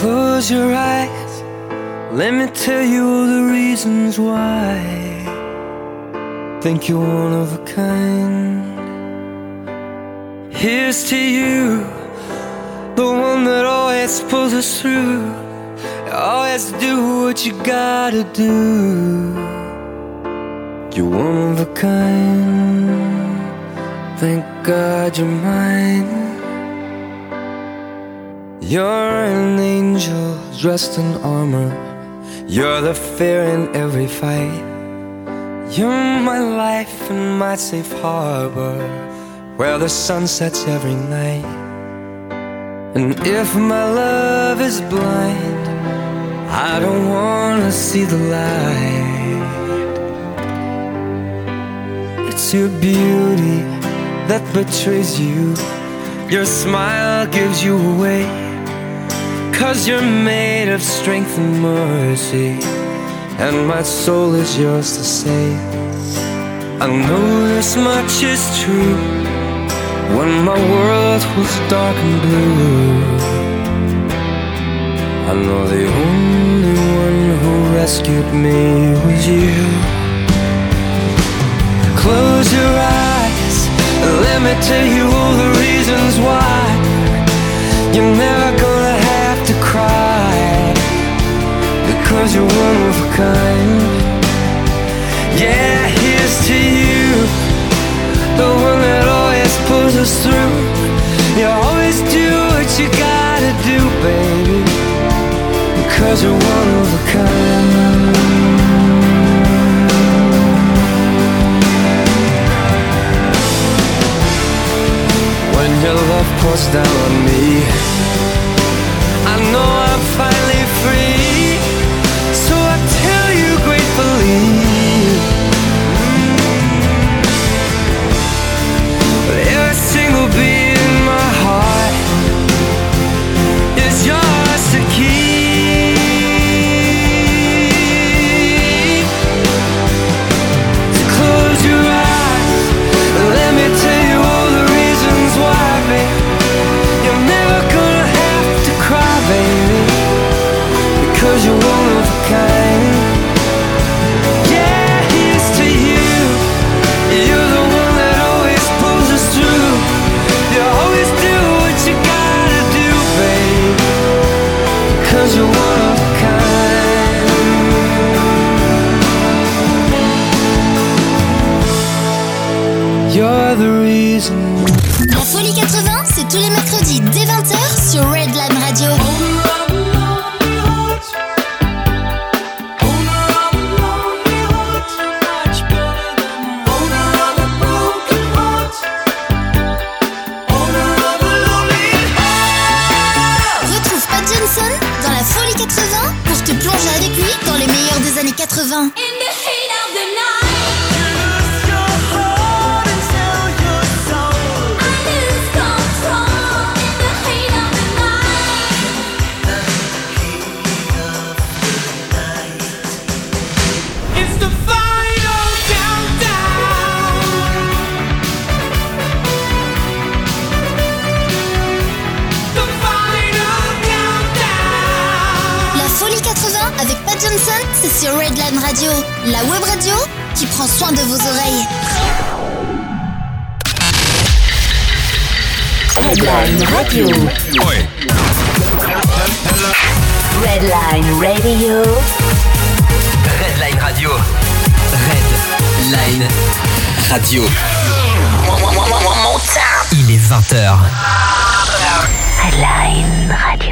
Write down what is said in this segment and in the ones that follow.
Close your eyes, let me tell you all the reasons why. Think you're one of a kind. Here's to you, the one that always pulls us through. Always do what you gotta do. You're one of a kind. Thank God you're mine. You're an angel dressed in armor. You're the fear in every fight. You're my life and my safe harbor where the sun sets every night. And if my love is blind, I don't wanna see the light. It's your beauty that betrays you. Your smile gives you away. Cause you're made of strength and mercy. And my soul is yours to save. I know this much is true. When my world was dark and blue, I know the only one who rescued me was you. Close your eyes, let me tell you all the reasons why you're never gonna because you're one of a kind. Yeah, here's to you, the one that always pulls us through. You always do what you gotta do, baby, because you're one of a kind. When your love pours down on me, I know I'm finally the reason. Radio, la web radio qui prend soin de vos oreilles. Redline Radio. Redline Radio. Redline Radio. Redline Radio. Il est 20h. Redline Radio.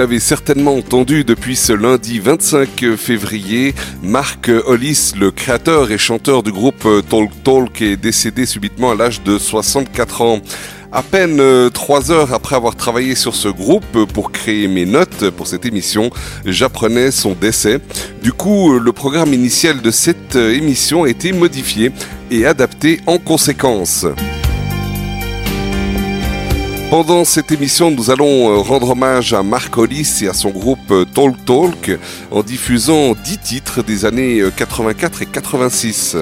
L'avez certainement entendu depuis ce lundi 25 février, Marc Hollis, le créateur et chanteur du groupe Talk Talk, est décédé subitement à l'âge de 64 ans. À peine euh, trois heures après avoir travaillé sur ce groupe pour créer mes notes pour cette émission, j'apprenais son décès. Du coup, le programme initial de cette émission a été modifié et adapté en conséquence. Pendant cette émission, nous allons euh, rendre hommage à Marc Hollis et à son groupe euh, Talk Talk en diffusant 10 titres des années 84 et 86.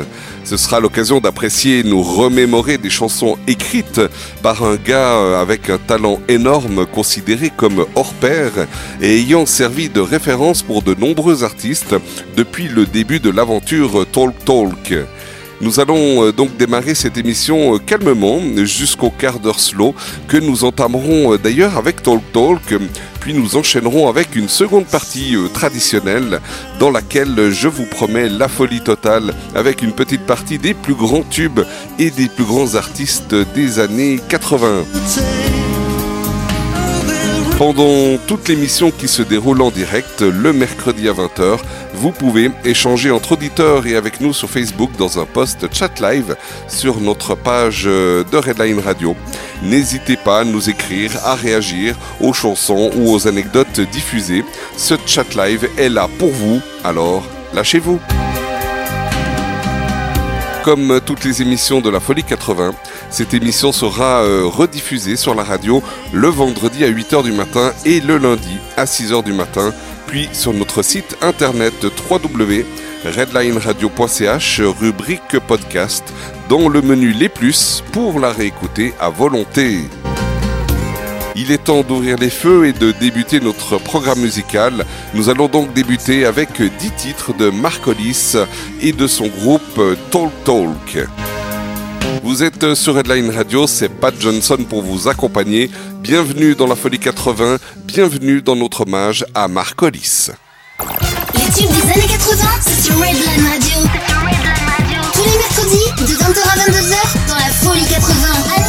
Ce sera l'occasion d'apprécier et nous remémorer des chansons écrites par un gars euh, avec un talent énorme considéré comme hors pair et ayant servi de référence pour de nombreux artistes depuis le début de l'aventure Talk Talk. Nous allons euh, donc démarrer cette émission euh, calmement jusqu'au quart d'heure slow que nous entamerons euh, d'ailleurs avec Talk Talk, puis nous enchaînerons avec une seconde partie traditionnelle dans laquelle je vous promets la folie totale avec une petite partie des plus grands tubes et des plus grands artistes des années 80. Pendant toute l'émission qui se déroule en direct le mercredi à 20h, vous pouvez échanger entre auditeurs et avec nous sur Facebook dans un post chat live sur notre page de Redline Radio. N'hésitez pas à nous écrire, à réagir aux chansons ou aux anecdotes diffusées. Ce chat live est là pour vous, alors lâchez-vous comme toutes les émissions de la Folie 80, cette émission sera euh, rediffusée sur la radio le vendredi à 8h du matin et le lundi à 6h du matin, puis sur notre site internet www.redlineradio.ch, rubrique podcast, dans le menu Les Plus pour la réécouter à volonté. Il est temps d'ouvrir les feux et de débuter notre programme musical. Nous allons donc débuter avec 10 titres de Mark Hollis et de son groupe Talk Talk. Vous êtes sur Redline Radio, c'est Pat Johnson pour vous accompagner. Bienvenue dans la Folie 80, bienvenue dans notre hommage à Mark Hollis. Les tubes des années 80, c'est sur Redline Radio. Tous les mercredis, de 20h à 22h, dans la Folie 80,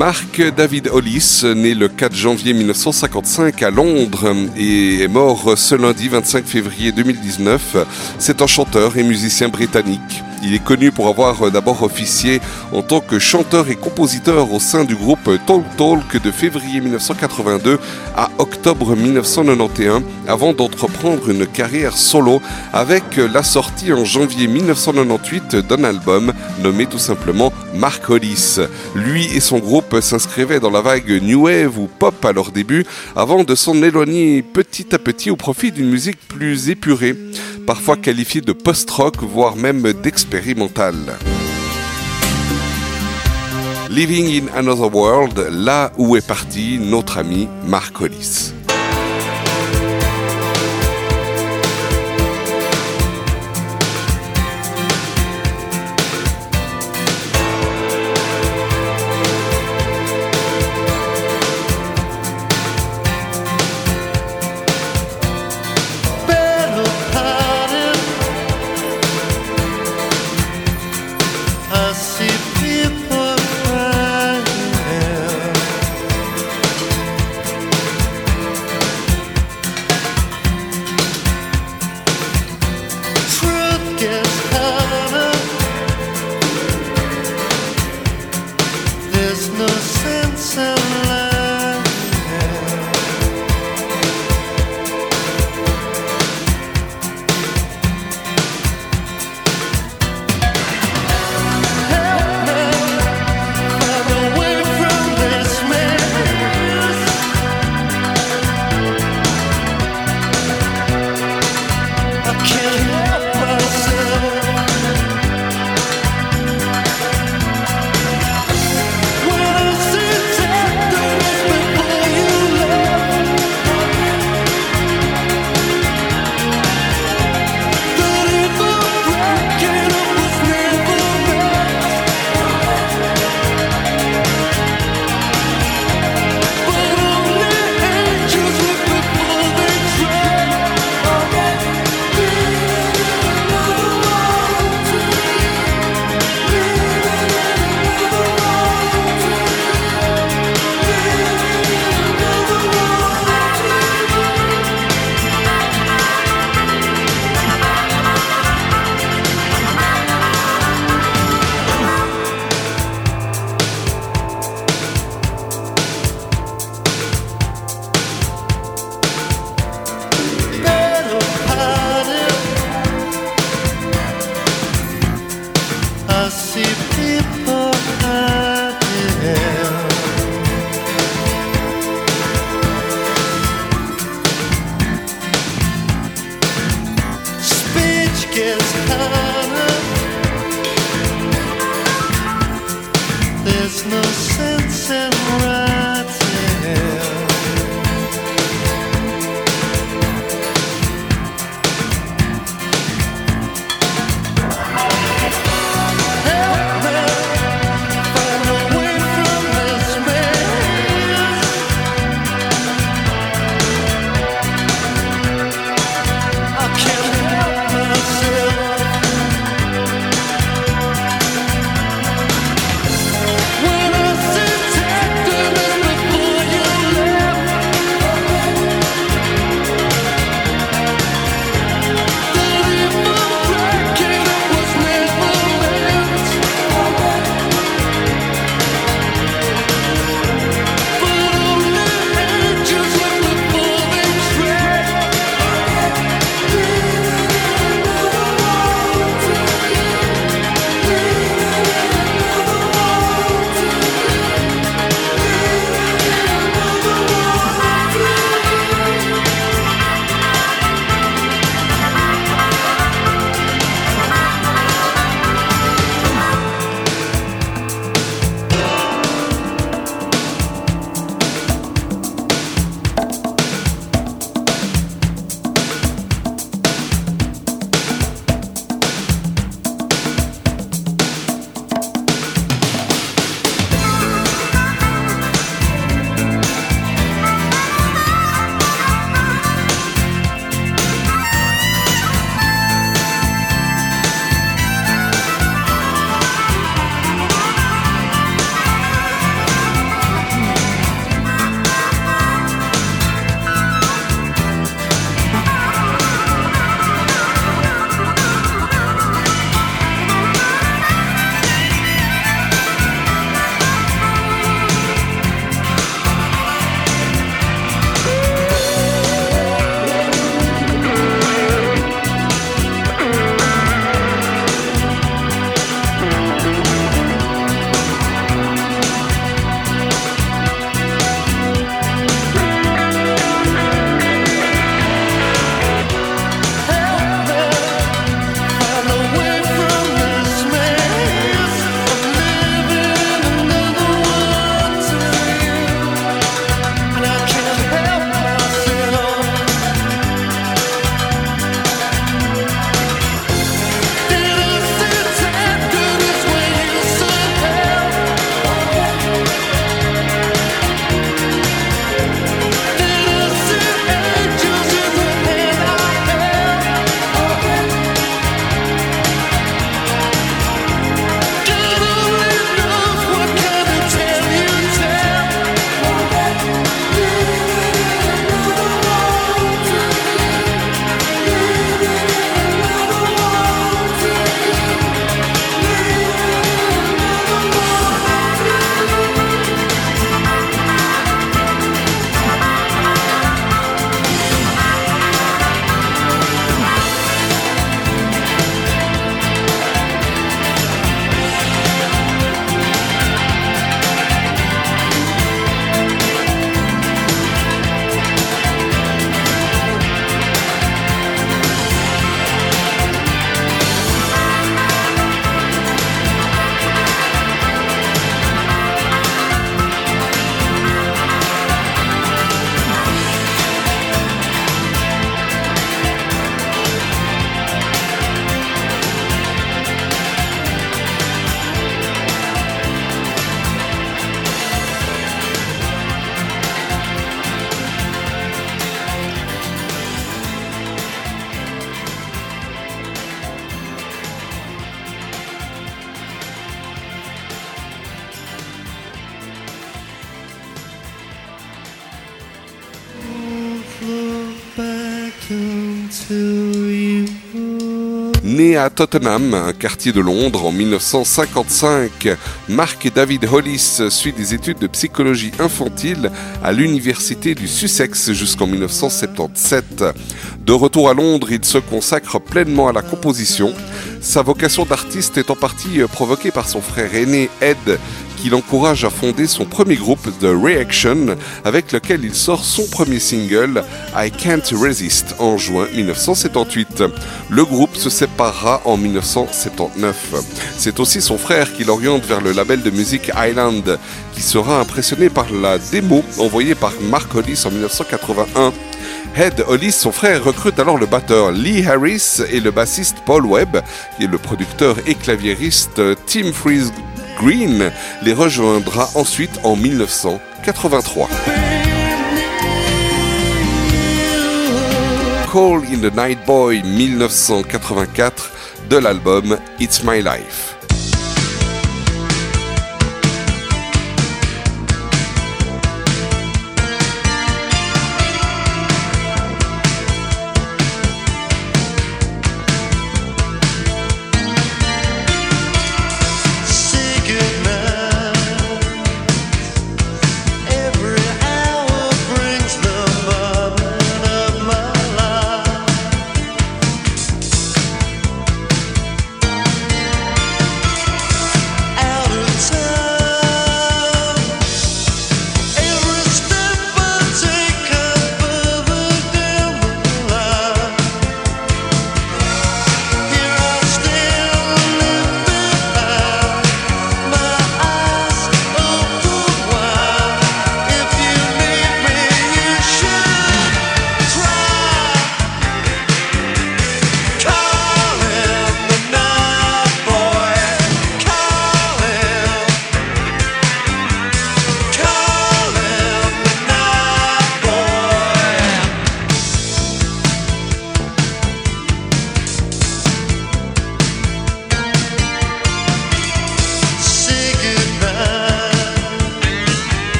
Mark David Hollis, né le 4 janvier 1955 à Londres et est mort ce lundi 25 février 2019, c'est un chanteur et musicien britannique. Il est connu pour avoir d'abord officié en tant que chanteur et compositeur au sein du groupe Talk Talk de février 1982 à octobre 1991 avant d'entreprendre une carrière solo avec la sortie en janvier 1998 d'un album nommé tout simplement Mark Hollis. Lui et son groupe s'inscrivaient dans la vague New Wave ou Pop à leur début avant de s'en éloigner petit à petit au profit d'une musique plus épurée, parfois qualifiée de post-rock voire même d'expérimental. Living in Another World, là où est parti notre ami Mark Hollis. À Tottenham, un quartier de Londres, en 1955, Mark David Hollis suit des études de psychologie infantile à l'université du Sussex jusqu'en 1977. De retour à Londres, il se consacre pleinement à la composition. Sa vocation d'artiste est en partie provoquée par son frère aîné Ed, qui l'encourage à fonder son premier groupe The Reaction, avec lequel il sort son premier single I Can't Resist en juin 1978. Le groupe se séparera en 1979. C'est aussi son frère qui l'oriente vers le label de musique Island, qui sera impressionné par la démo envoyée par Mark Hollis en 1981. Head Hollis, son frère, recrute alors le batteur Lee Harris et le bassiste Paul Webb, et le producteur et claviériste Tim Freeze Green les rejoindra ensuite en 1983. Call in the Night Boy 1984 de l'album It's My Life.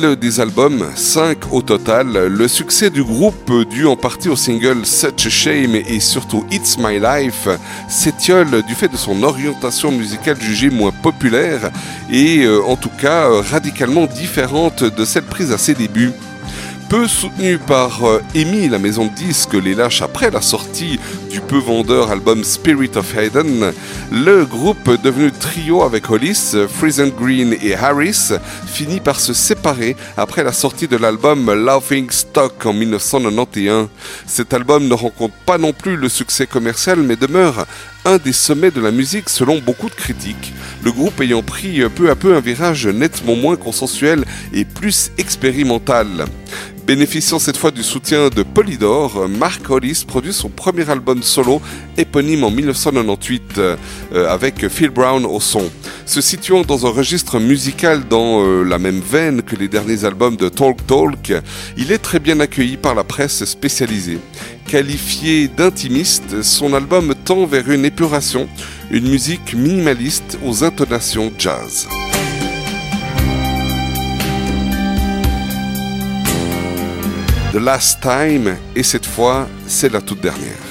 Des albums, 5 au total, le succès du groupe, dû en partie au single Such a Shame et surtout It's My Life, s'étiole du fait de son orientation musicale jugée moins populaire et euh, en tout cas radicalement différente de celle prise à ses débuts. Peu soutenu par euh, EMI, la maison de disques les lâche après la sortie du peu vendeur album Spirit of Hayden, le groupe devenu trio avec Hollis, Friesen Green et Harris finit par se séparer après la sortie de l'album Laughing Stock en 1991. Cet album ne rencontre pas non plus le succès commercial mais demeure un des sommets de la musique selon beaucoup de critiques, le groupe ayant pris peu à peu un virage nettement moins consensuel et plus expérimental. Bénéficiant cette fois du soutien de Polydor, Mark Hollis produit son premier album solo éponyme en 1998 euh, avec Phil Brown au son. Se situant dans un registre musical dans euh, la même veine que les derniers albums de Talk Talk, il est très bien accueilli par la presse spécialisée. Qualifié d'intimiste, son album tend vers une épuration, une musique minimaliste aux intonations jazz. The Last Time, et cette fois, c'est la toute dernière.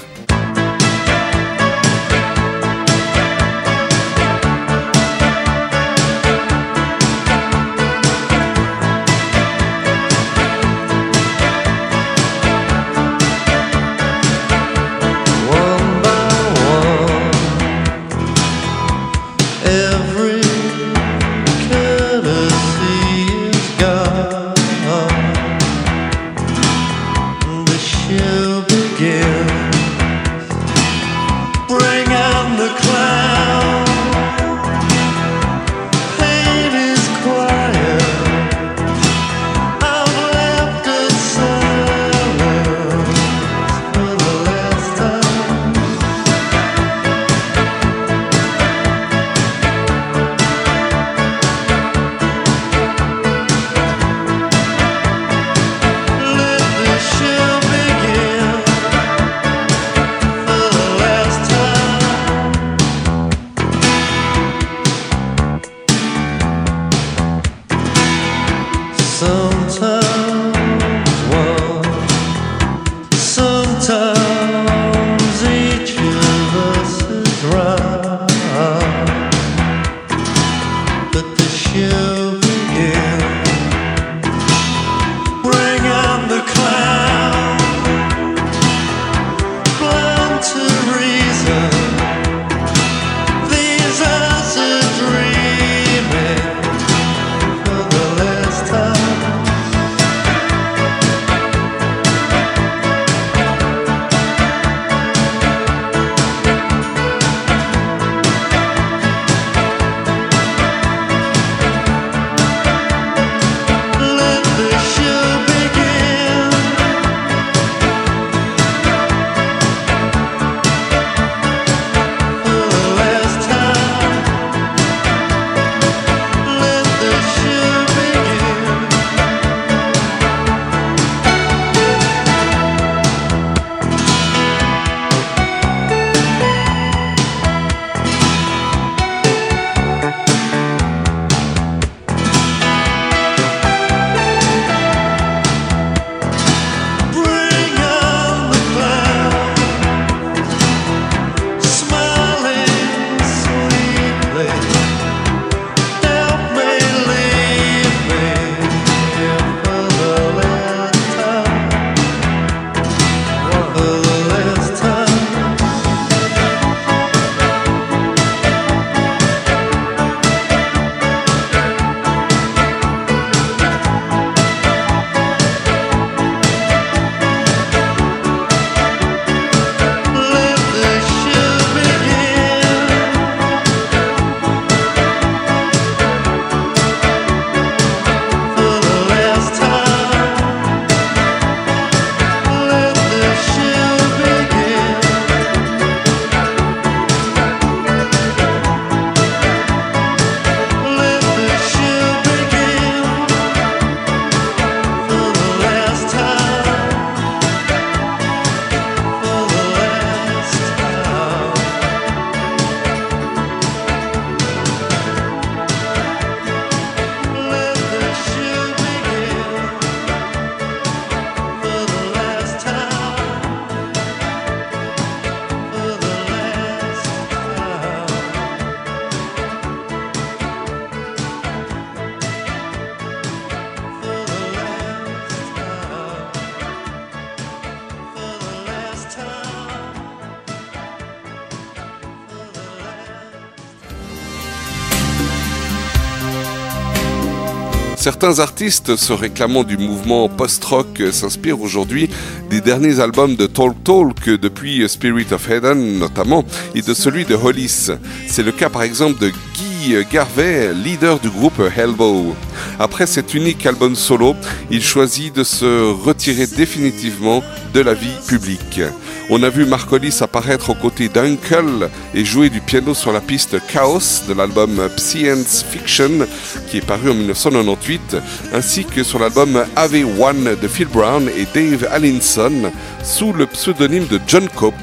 Certains artistes se réclamant du mouvement post-rock s'inspirent aujourd'hui des derniers albums de Talk Talk depuis Spirit of Eden notamment et de celui de Hollis. C'est le cas par exemple de Guy Garvey, leader du groupe Hellbow. Après cet unique album solo, il choisit de se retirer définitivement de la vie publique. On a vu Mark Hollis apparaître aux côtés d'Uncle et jouer du piano sur la piste Chaos de l'album Science Fiction qui est paru en 1998, ainsi que sur l'album AV1 de Phil Brown et Dave Allinson sous le pseudonyme de John Cope.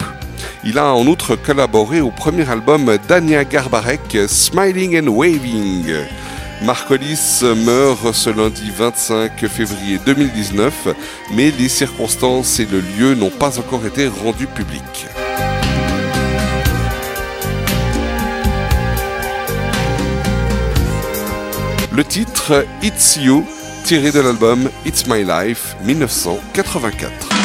Il a en outre collaboré au premier album d'Ania Garbarek, Smiling and Waving. Mark Hollis meurt ce lundi 25 février 2019, mais les circonstances et le lieu n'ont pas encore été rendus publics. Le titre It's You, tiré de l'album It's My Life 1984.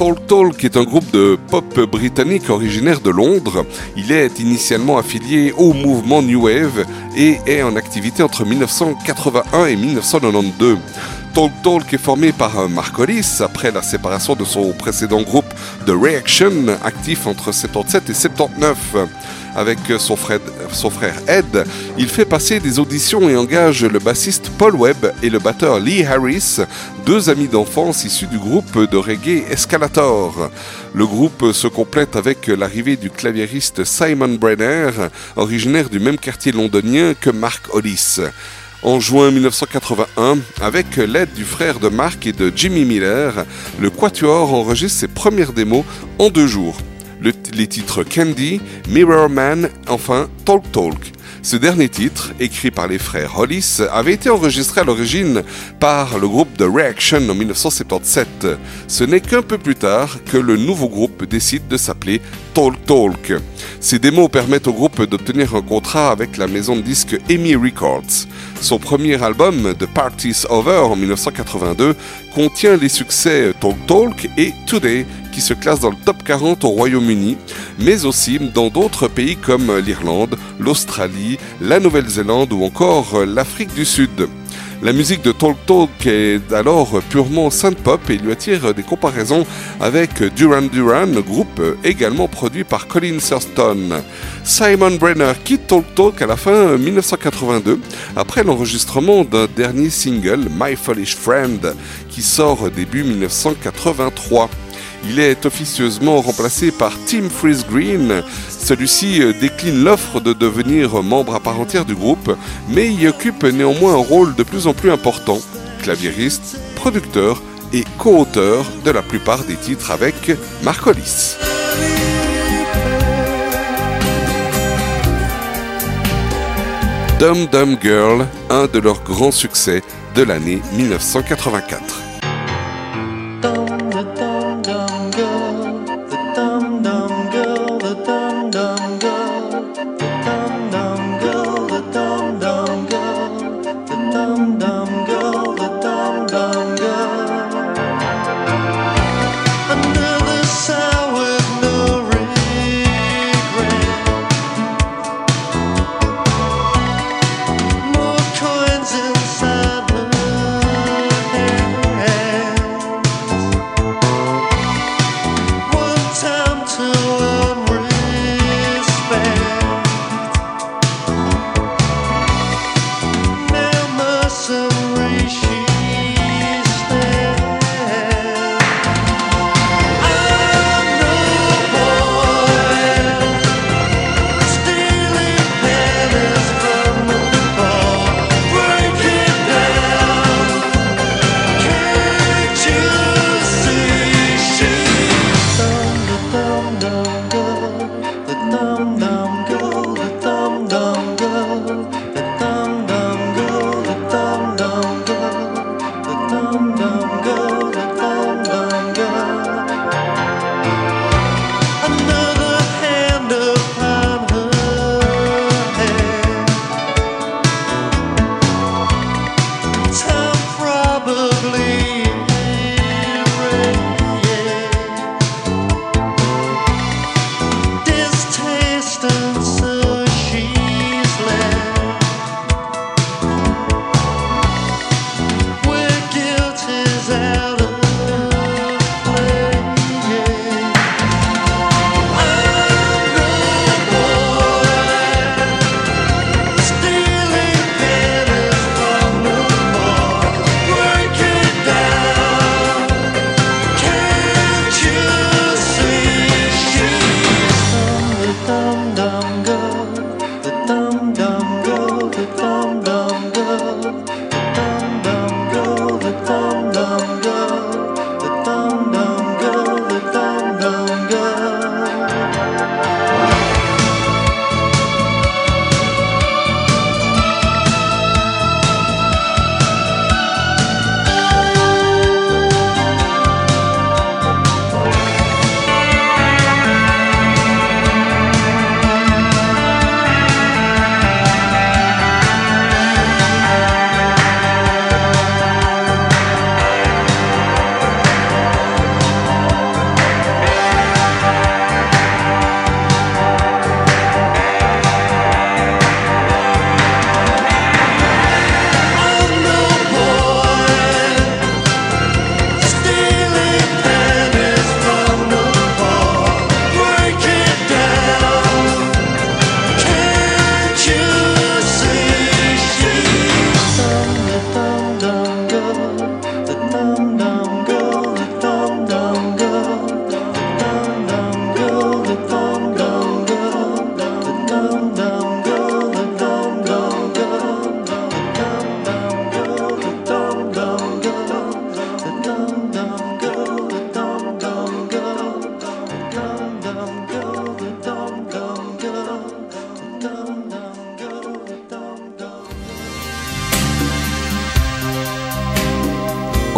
Talk Talk est un groupe de pop britannique originaire de Londres. Il est initialement affilié au mouvement New Wave et est en activité entre 1981 et 1992. Talk Talk est formé par euh, Mark Hollis après la séparation de son précédent groupe The Reaction, actif entre 77 et 79. Avec son frère, son frère Ed, il fait passer des auditions et engage le bassiste Paul Webb et le batteur Lee Harris, deux amis d'enfance issus du groupe de reggae Escalator. Le groupe se complète avec l'arrivée du claviériste Simon Brenner, originaire du même quartier londonien que Mark Hollis. En juin 1981, avec l'aide du frère de Mark et de Jimmy Miller, le Quatuor enregistre ses premières démos en deux jours. Le- les titres Candy, Mirror Man, enfin Talk Talk. Ce dernier titre, écrit par les frères Hollis, avait été enregistré à l'origine par le groupe The Reaction en 1977. Ce n'est qu'un peu plus tard que le nouveau groupe décide de s'appeler Talk Talk. Ces démos permettent au groupe d'obtenir un contrat avec la maison de disques EMI Records. Son premier album, The Party's Over, en 1982, contient les succès Talk Talk et Today, qui se classent dans le top 40 au Royaume-Uni, mais aussi dans d'autres pays comme l'Irlande, l'Australie, la Nouvelle-Zélande ou encore l'Afrique du Sud. La musique de Talk Talk est alors purement synth-pop et lui attire des comparaisons avec Duran Duran, groupe également produit par Colin Thurston. Simon Brenner quitte Talk Talk à la fin 1982 après l'enregistrement d'un dernier single, My Foolish Friend, qui sort début 1983. Il est officieusement remplacé par Tim Freeze Green. Celui-ci euh, décline l'offre de devenir membre à part entière du groupe, mais y occupe néanmoins un rôle de plus en plus important. Claviériste, producteur et co-auteur de la plupart des titres avec Mark Hollis. Dum Dum Girl, un de leurs grands succès de l'année 1984.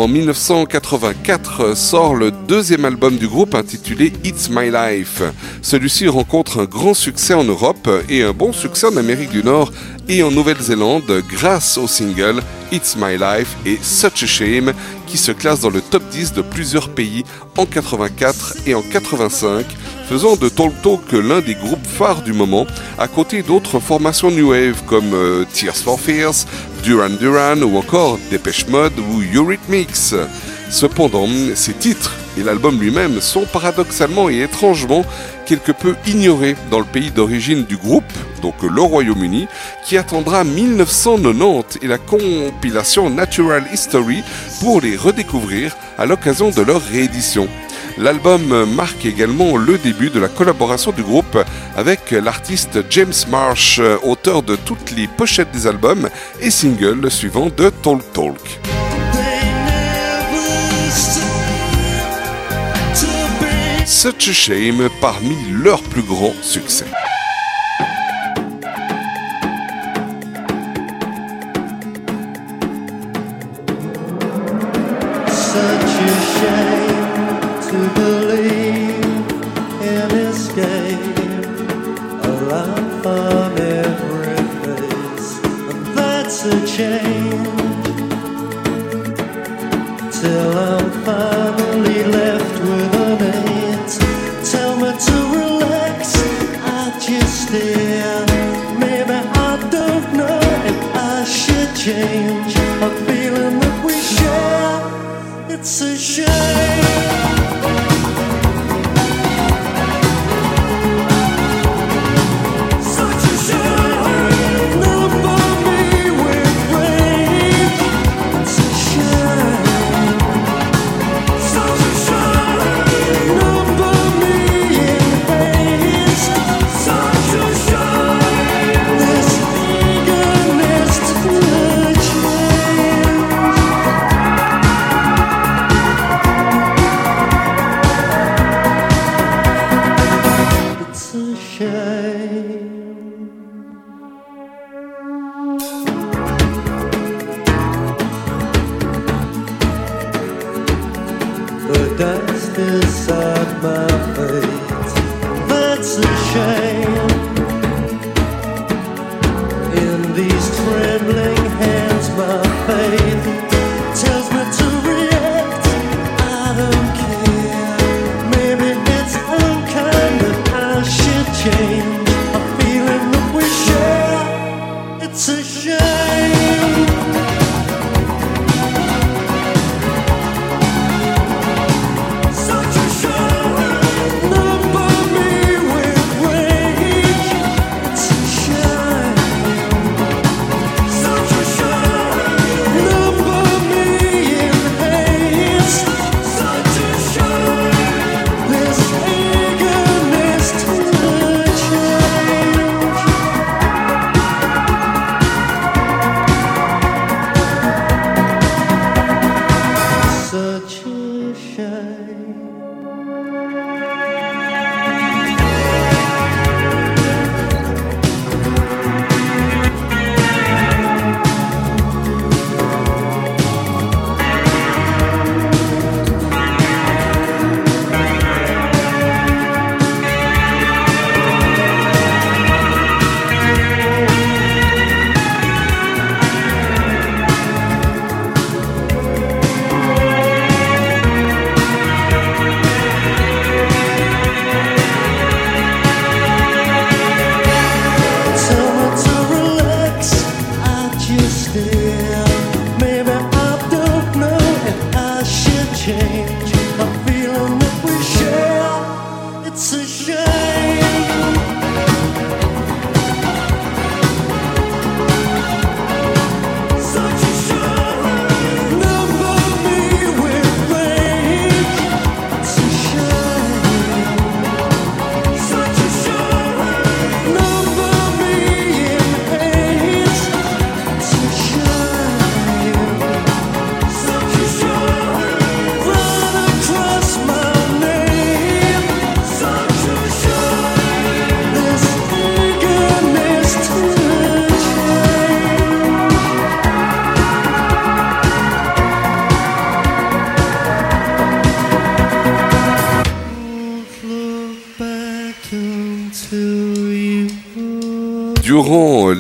En 1984 sort le deuxième album du groupe intitulé It's My Life. Celui-ci rencontre un grand succès en Europe et un bon succès en Amérique du Nord et en Nouvelle-Zélande grâce au single It's My Life et Such a Shame qui se classe dans le top 10 de plusieurs pays en 84 et en 85 faisant de Talk Talk l'un des groupes phares du moment, à côté d'autres formations New Wave comme euh, Tears for Fears, Duran Duran ou encore Dépêche Mode ou Eurythmics. Cependant, ces titres et l'album lui-même sont paradoxalement et étrangement quelque peu ignorés dans le pays d'origine du groupe, donc le Royaume-Uni, qui attendra 1990 et la compilation Natural History pour les redécouvrir à l'occasion de leur réédition. L'album marque également le début de la collaboration du groupe avec l'artiste James Marsh, auteur de toutes les pochettes des albums et singles suivants de Talk Talk. Such a Shame parmi leurs plus grands succès.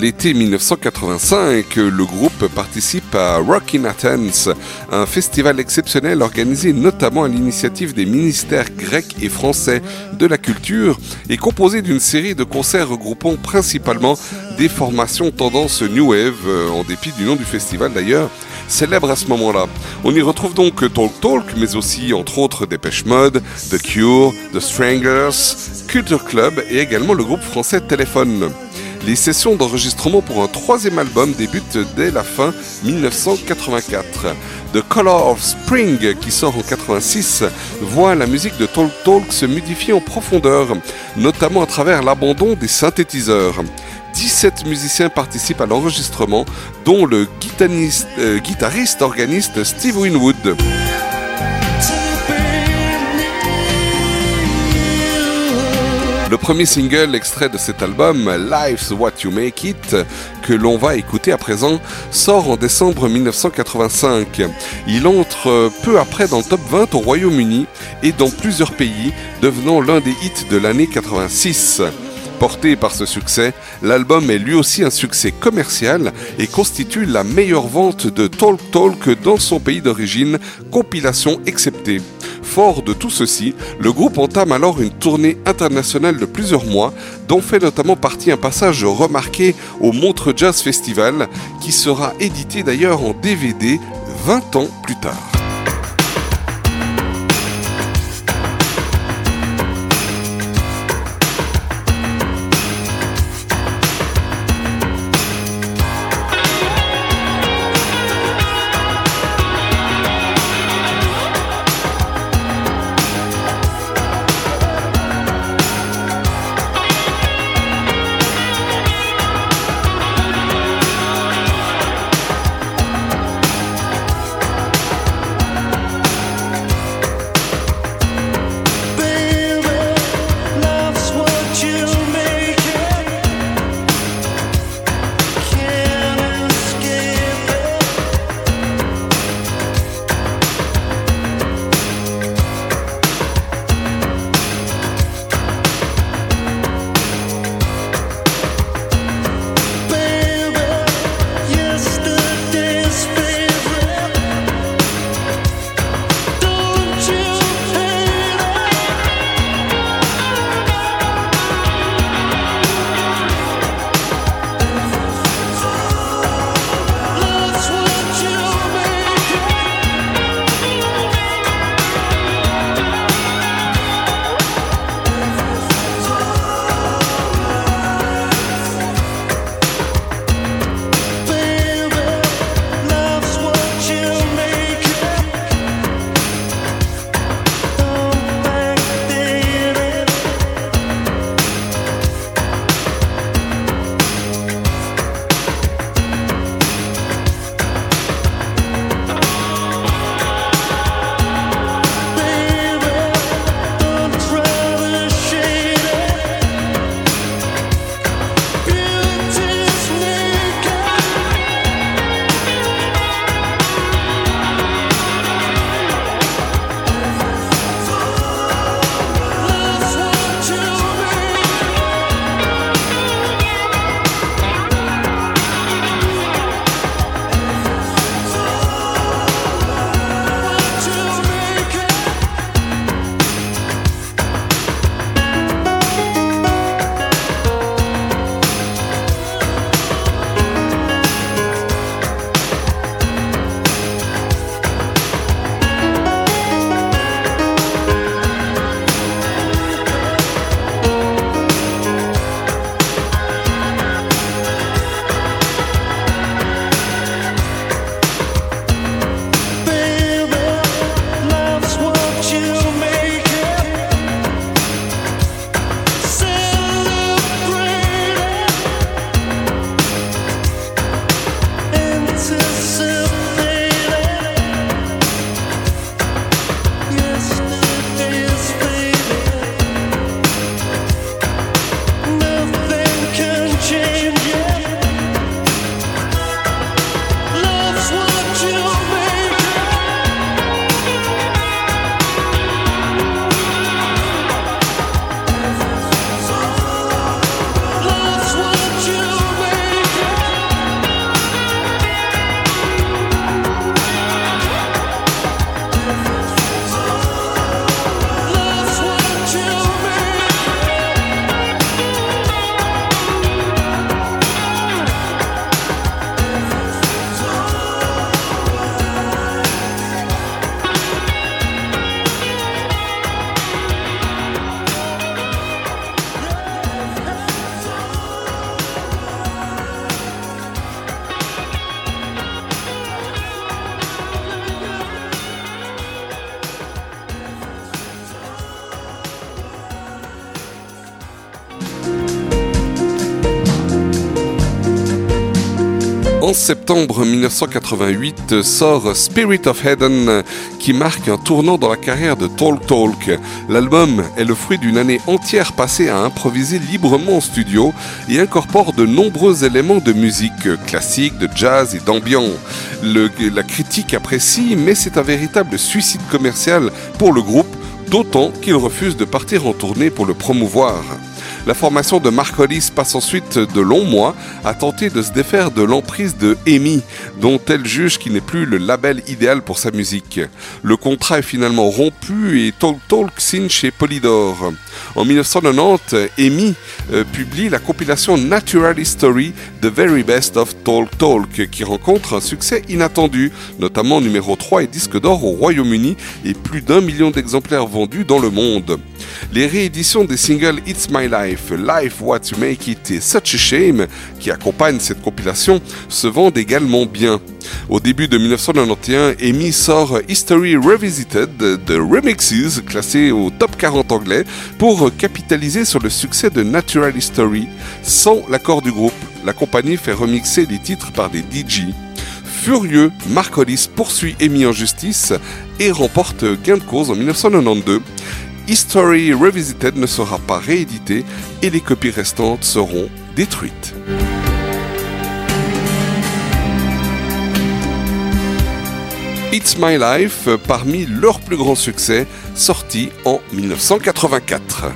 L'été 1985, le groupe participe à Rock in Athens, un festival exceptionnel organisé notamment à l'initiative des ministères grecs et français de la culture et composé d'une série de concerts regroupant principalement des formations tendance New Wave, euh, en dépit du nom du festival d'ailleurs, célèbre à ce moment-là. On y retrouve donc Talk Talk, mais aussi entre autres Dépêche Mode, The Cure, The Stranglers, Culture Club et également le groupe français Téléphone. Les sessions d'enregistrement pour un troisième album débutent dès la fin 1984. The Color of Spring, qui sort en 86, voit la musique de Talk Talk se modifier en profondeur, notamment à travers l'abandon des synthétiseurs. 17 musiciens participent à l'enregistrement, dont le guitariste, euh, organiste Steve Winwood. Le premier single extrait de cet album, Life's What You Make It, que l'on va écouter à présent, sort en décembre 1985. Il entre peu après dans le top 20 au Royaume-Uni et dans plusieurs pays, devenant l'un des hits de l'année 86. Porté par ce succès, l'album est lui aussi un succès commercial et constitue la meilleure vente de Talk Talk dans son pays d'origine, compilation exceptée. Fort de tout ceci, le groupe entame alors une tournée internationale de plusieurs mois, dont fait notamment partie un passage remarqué au Montre Jazz Festival, qui sera édité d'ailleurs en DVD 20 ans plus tard. Septembre 1988 sort Spirit of Eden qui marque un tournant dans la carrière de Talk Talk. L'album est le fruit d'une année entière passée à improviser librement en studio et incorpore de nombreux éléments de musique classique, de jazz et d'ambiance. La critique apprécie, mais c'est un véritable suicide commercial pour le groupe, d'autant qu'il refuse de partir en tournée pour le promouvoir. La formation de Mark Hollis passe ensuite de longs mois à tenter de se défaire de l'emprise de EMI, dont elle juge qu'il n'est plus le label idéal pour sa musique. Le contrat est finalement rompu et Talk Talk signe chez Polydor. En 1990, EMI euh, publie la compilation Natural History The Very Best of Talk Talk, qui rencontre un succès inattendu, notamment numéro 3 et disque d'or au Royaume-Uni et plus d'un million d'exemplaires vendus dans le monde. Les rééditions des singles It's My Life, Life What You Make It et Such a Shame, qui accompagnent cette compilation, se vendent également bien. Au début de 1991, Amy sort History Revisited de Remixes, classé au top 40 anglais, pour capitaliser sur le succès de Natural History. Sans l'accord du groupe, la compagnie fait remixer les titres par des DJ. Furieux, Mark Hollis poursuit Amy en justice et remporte gain de cause en 1992. History Revisited ne sera pas réédité et les copies restantes seront détruites. It's My Life, parmi leurs plus grands succès, sorti en 1984.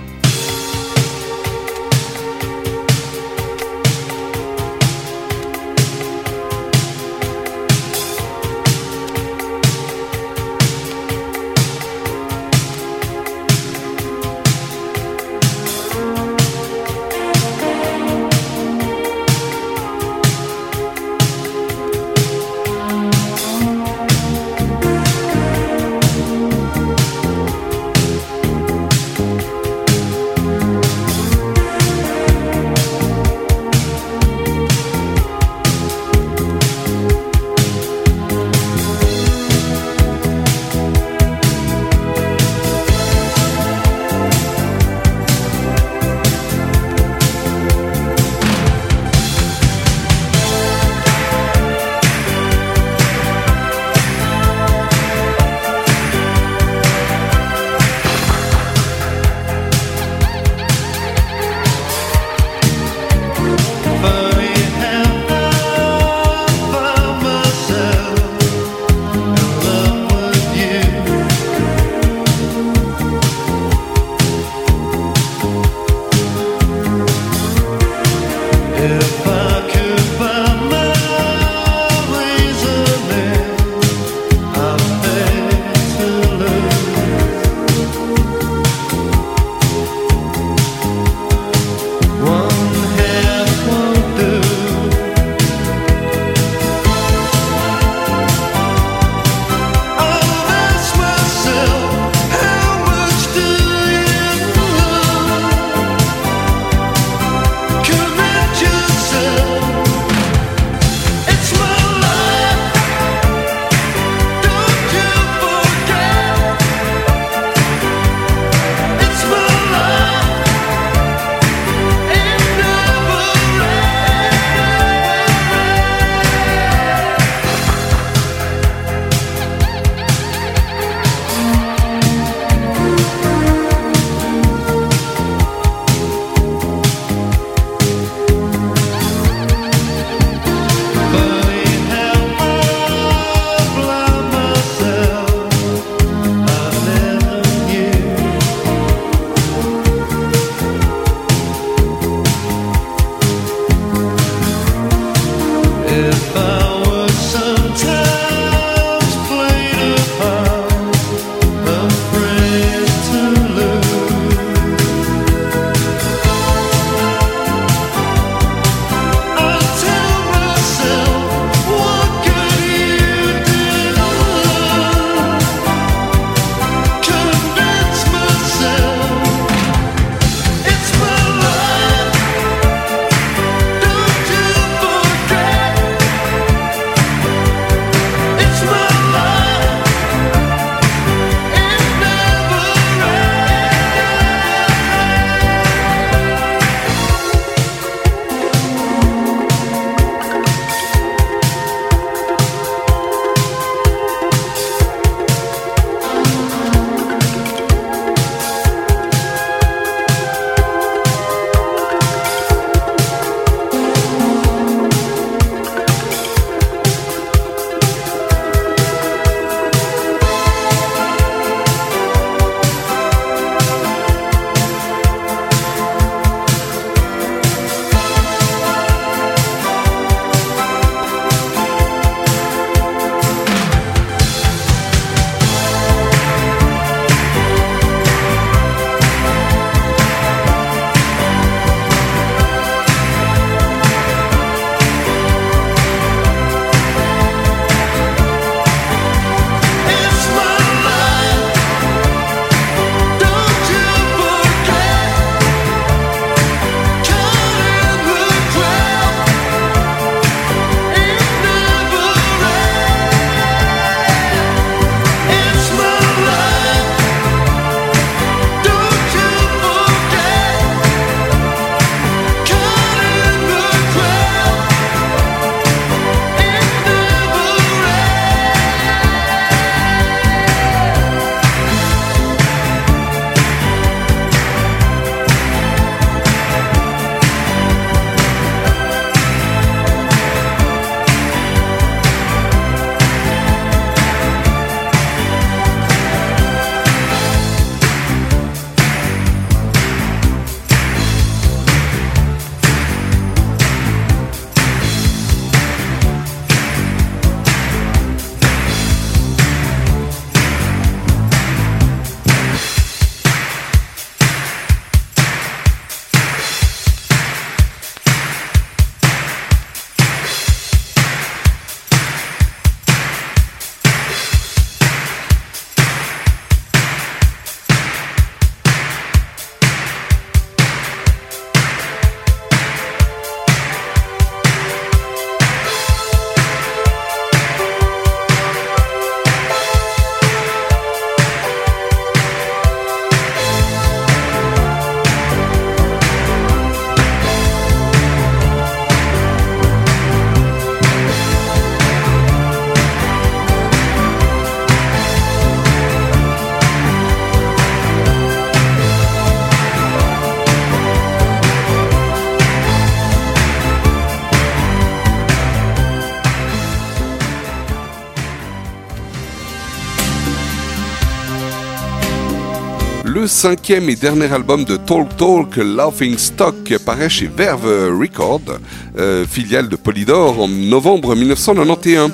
Le cinquième et dernier album de Talk Talk, Laughing Stock, paraît chez Verve Records, euh, filiale de Polydor, en novembre 1991.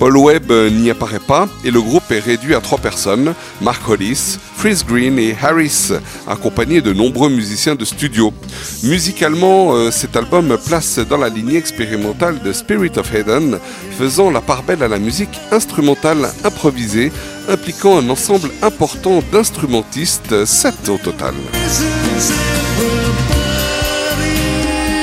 Paul Webb euh, n'y apparaît pas et le groupe est réduit à trois personnes, Mark Hollis, Freeze Green et Harris, accompagnés de nombreux musiciens de studio. Musicalement, euh, cet album place dans la lignée expérimentale de Spirit of Eden, faisant la part belle à la musique instrumentale improvisée, impliquant un ensemble important d'instrumentistes, 7 au total.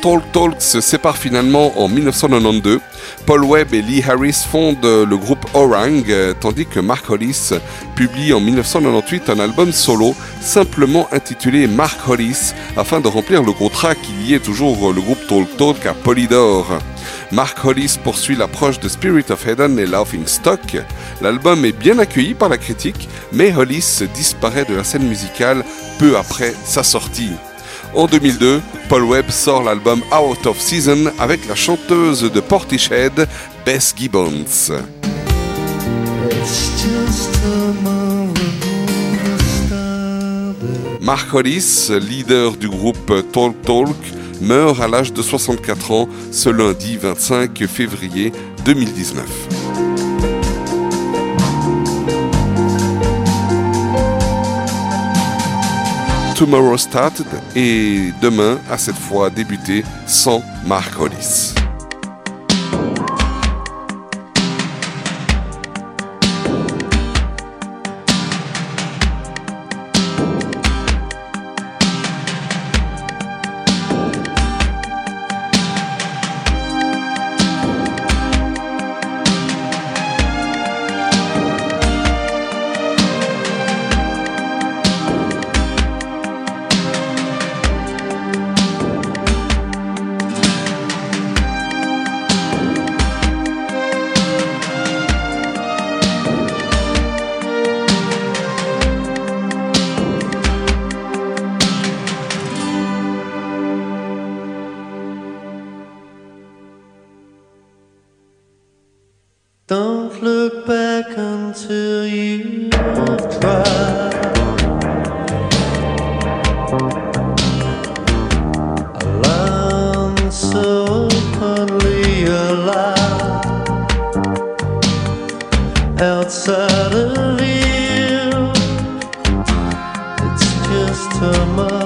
Talk Talk se sépare finalement en 1992. Paul Webb et Lee Harris fondent le groupe Orang, euh, tandis que Mark Hollis publie en 1998 un album solo simplement intitulé Mark Hollis afin de remplir le contrat qui liait toujours le groupe Talk Talk à Polydor. Mark Hollis poursuit l'approche de Spirit of Eden et Laughing Stock. L'album est bien accueilli par la critique, mais Hollis disparaît de la scène musicale peu après sa sortie. En 2002, Paul Webb sort l'album Out of Season avec la chanteuse de Portishead, Bess Gibbons. Mark Hollis, leader du groupe Talk Talk, meurt à l'âge de 64 ans ce lundi 25 février 2019. Tomorrow Started et demain a cette fois débuté sans Mark Hollis. Outside of you. It's just tomorrow's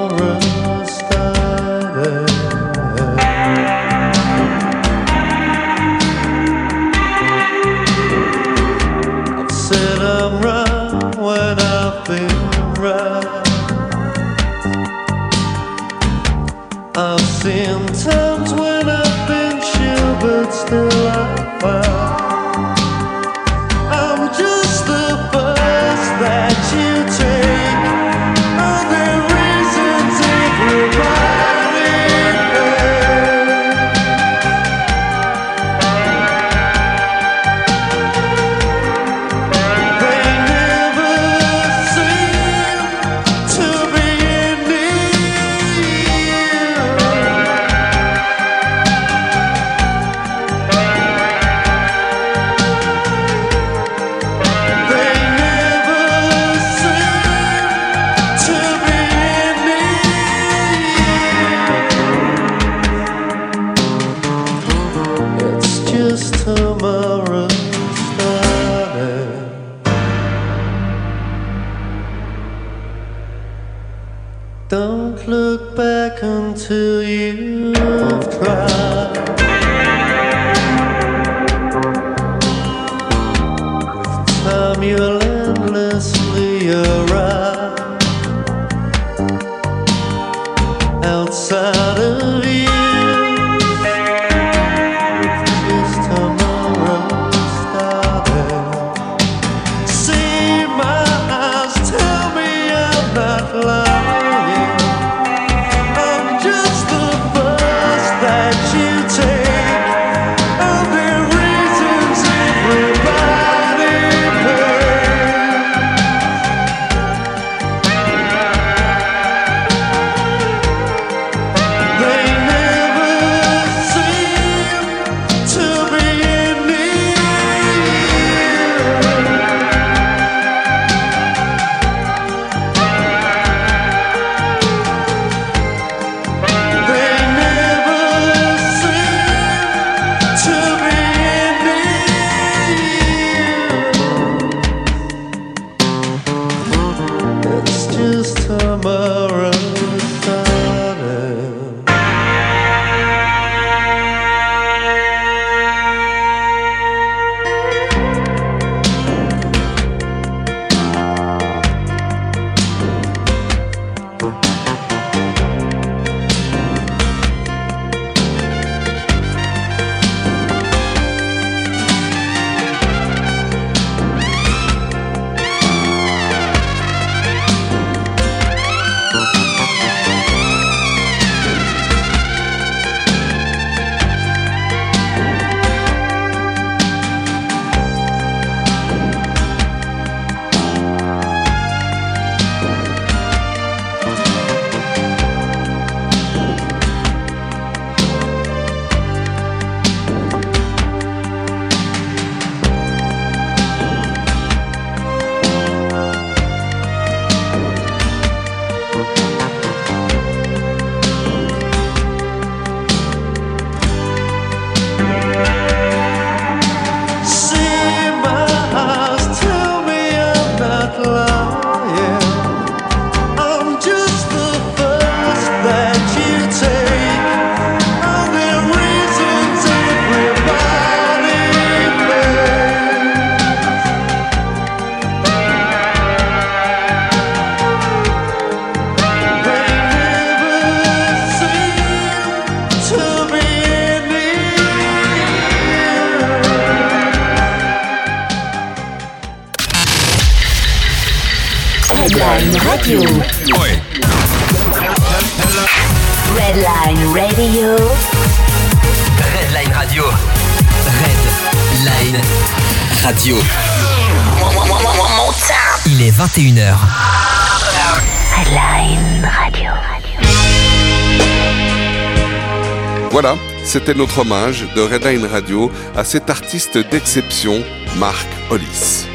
C'était notre hommage de Redline Radio à cet artiste d'exception, Marc Hollis.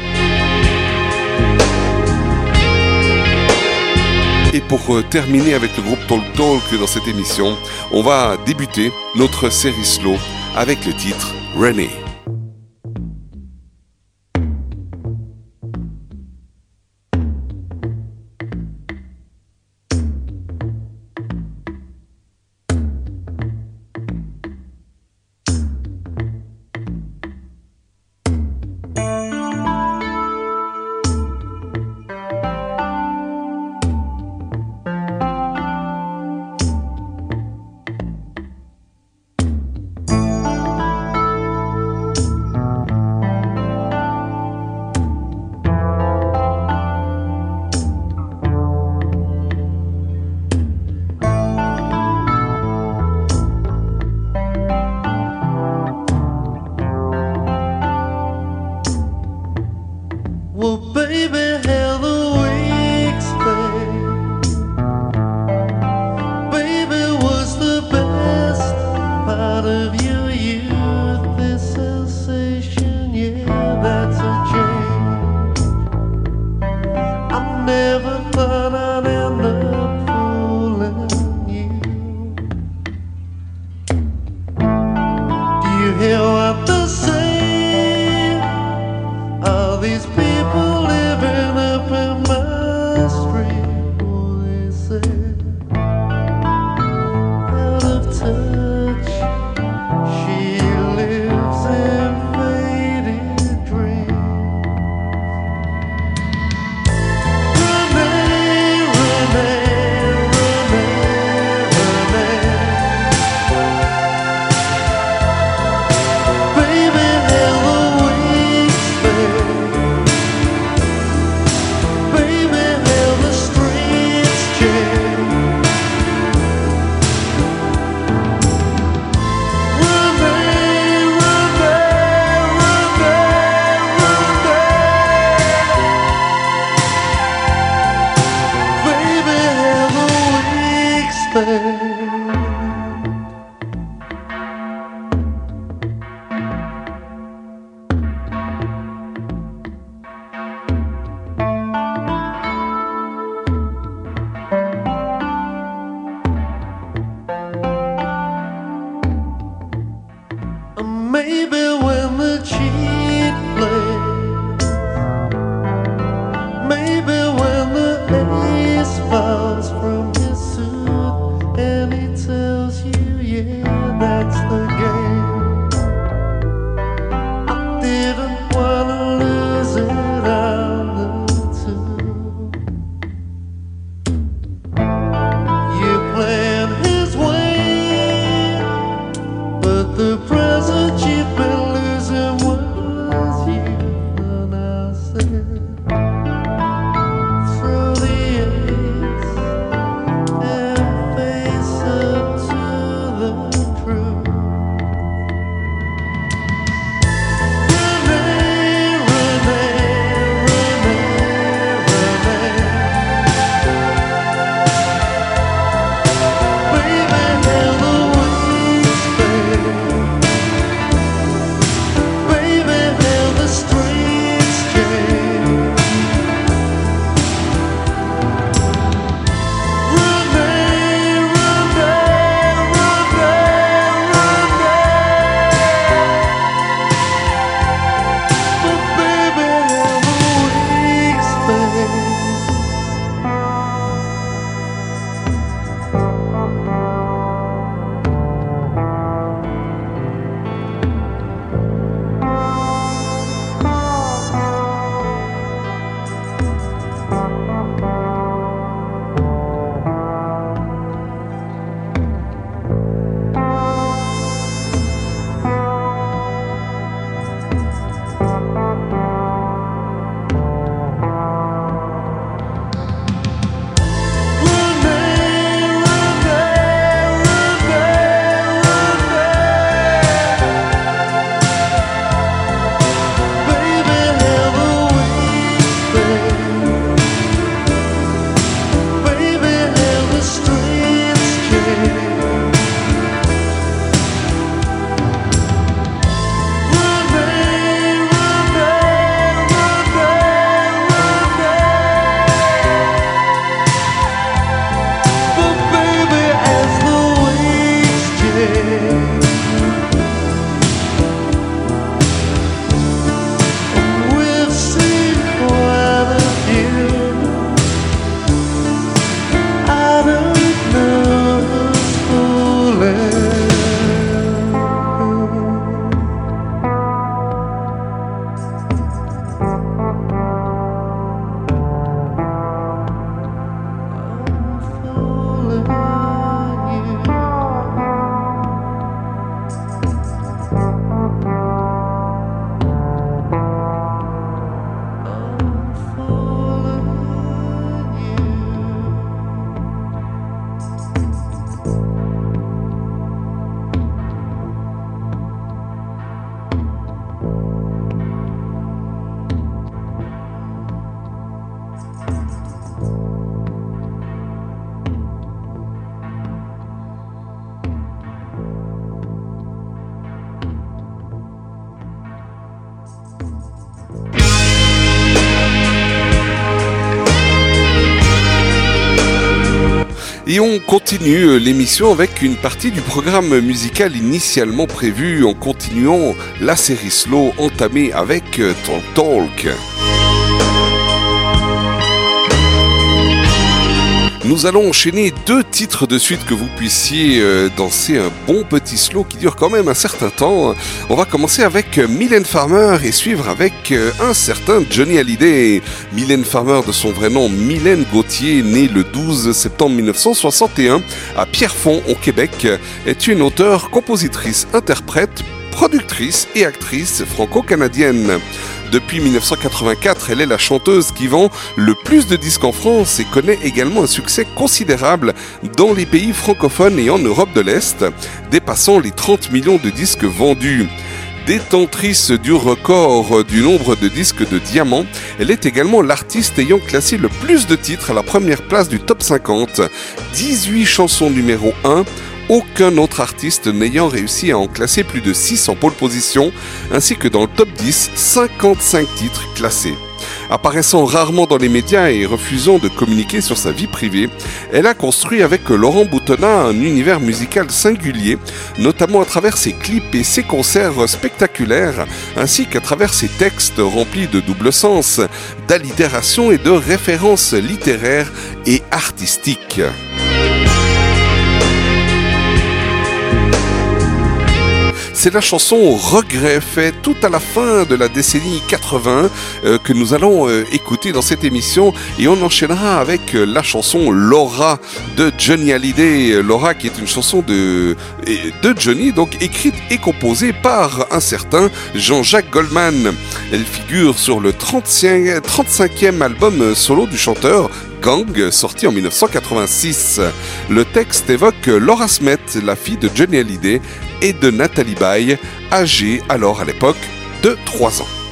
Et pour euh, terminer avec le groupe Talk Talk dans cette émission, on va débuter notre série slow avec le titre René. Et on continue euh, l'émission avec une partie du programme musical initialement prévu en continuant la série slow entamée avec euh, Talk Talk. Nous allons enchaîner deux titres de suite que vous puissiez euh, danser un bon petit slow qui dure quand même un certain temps. On va commencer avec euh, Mylène Farmer et suivre avec euh, un certain Johnny Hallyday. Mylène Farmer de son vrai nom Mylène Gauthier, née le 12 septembre 1961 à Pierrefonds au Québec, est une auteure, compositrice, interprète, productrice et actrice franco-canadienne. Depuis 1984, elle est la chanteuse qui vend le plus de disques en France et connaît également un succès considérable dans les pays francophones et en Europe de l'Est, dépassant les 30 millions de disques vendus. Détentrice du record du nombre de disques de diamants, elle est également l'artiste ayant classé le plus de titres à la première place du top 50, 18 chansons numéro 1, aucun autre artiste n'ayant réussi à en classer plus de 6 en pole position, ainsi que dans le top 10, 55 titres classés. Apparaissant rarement dans les médias et refusant de communiquer sur sa vie privée, elle a construit avec Laurent Boutonnat un univers musical singulier, notamment à travers ses clips et ses concerts spectaculaires, ainsi qu'à travers ses textes remplis de double sens, d'allitération et de références littéraires et artistiques. C'est la chanson Regret, fait tout à la fin de la décennie 80 euh, que nous allons euh, écouter dans cette émission et on enchaînera avec euh, la chanson Laura de Johnny Hallyday. Laura qui est une chanson de, de Johnny, donc écrite et composée par un certain Jean-Jacques Goldman. Elle figure sur le 35, 35e album solo du chanteur Gang, sorti en 1986. Le texte évoque Laura Smet, la fille de Johnny Hallyday et de Nathalie Baye, âgée alors à l'époque de 3 ans.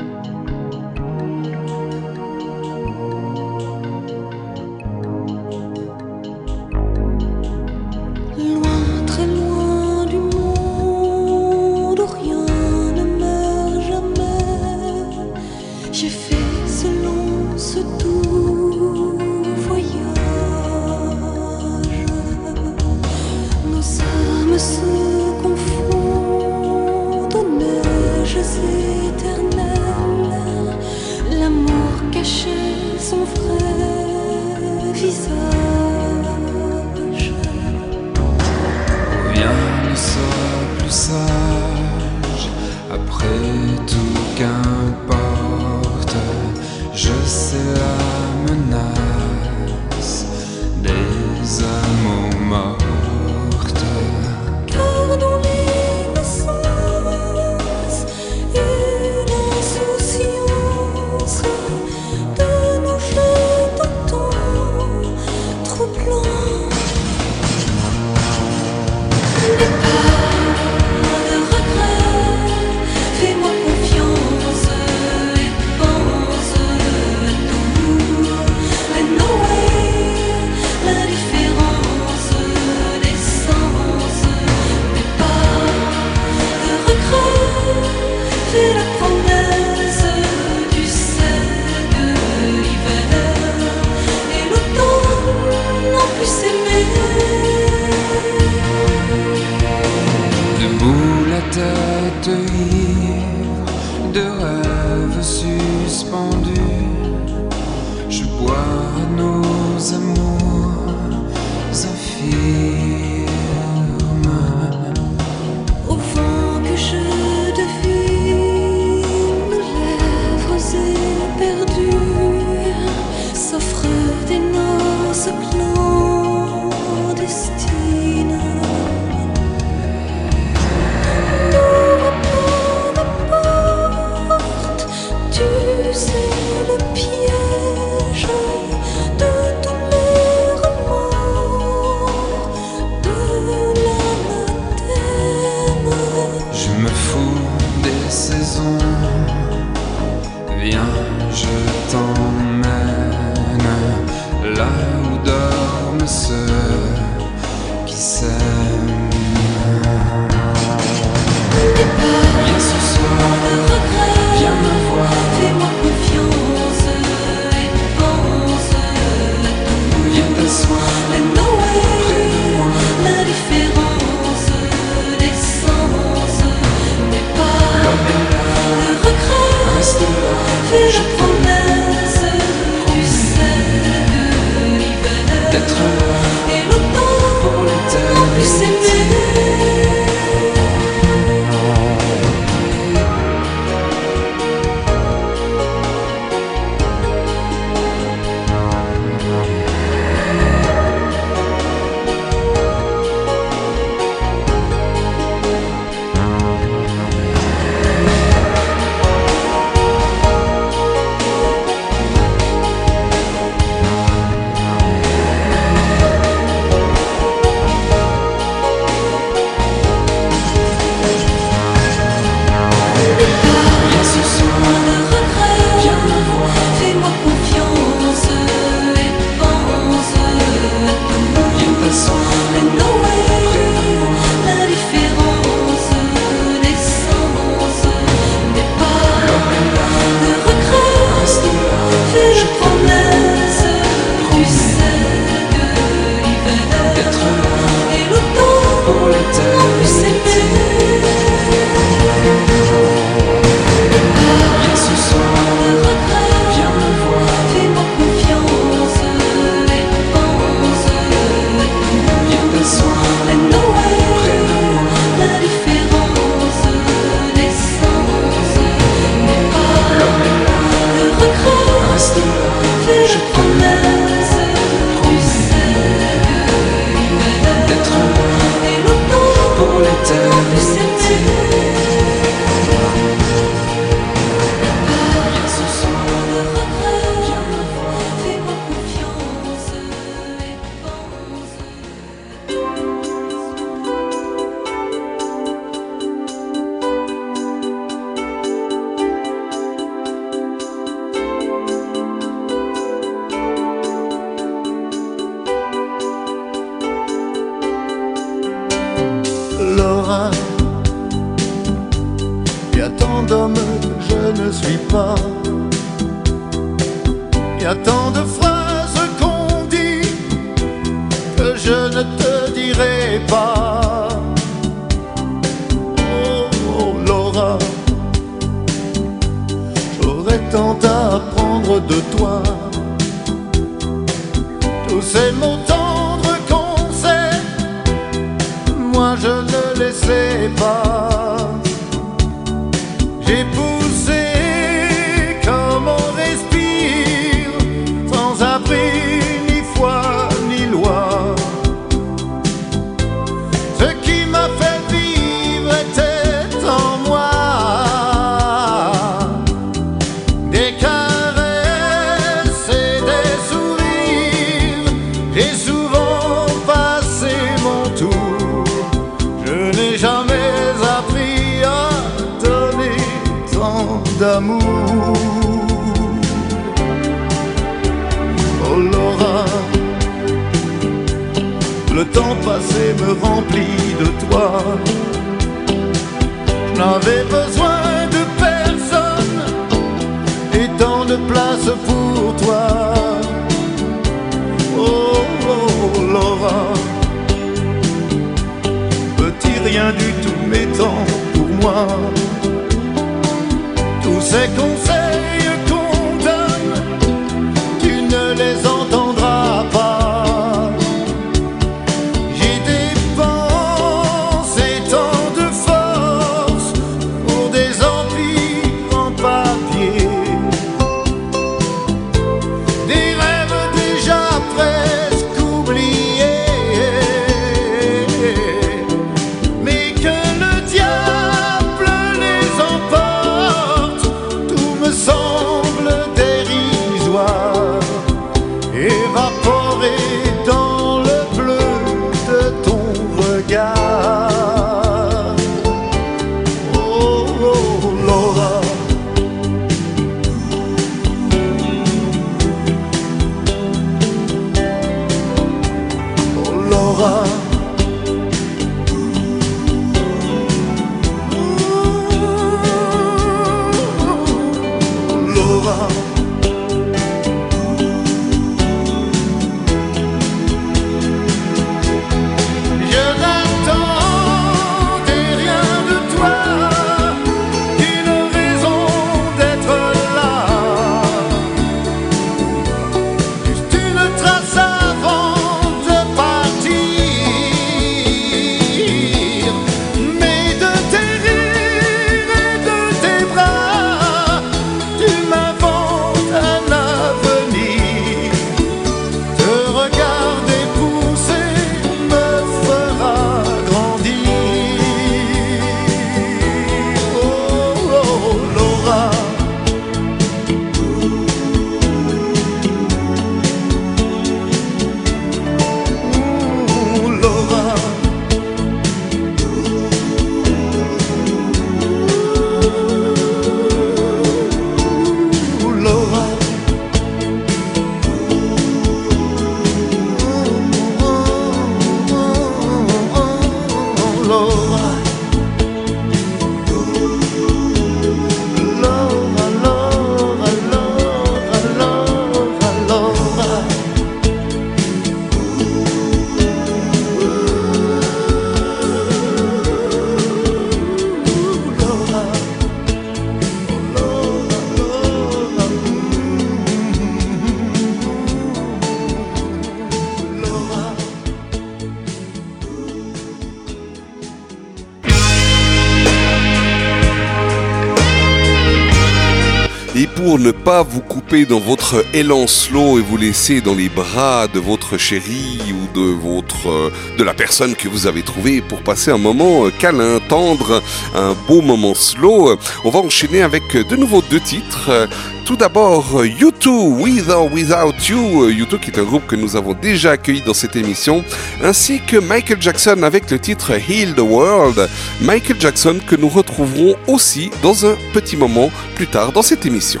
Dans votre élan slow et vous laisser dans les bras de votre chérie ou de votre euh, de la personne que vous avez trouvée pour passer un moment euh, câlin, tendre, un beau moment slow. On va enchaîner avec euh, de nouveau deux titres. Tout d'abord, euh, U2, With or Without You, Euh, U2 qui est un groupe que nous avons déjà accueilli dans cette émission, ainsi que Michael Jackson avec le titre Heal the World. Michael Jackson que nous retrouverons aussi dans un petit moment plus tard dans cette émission.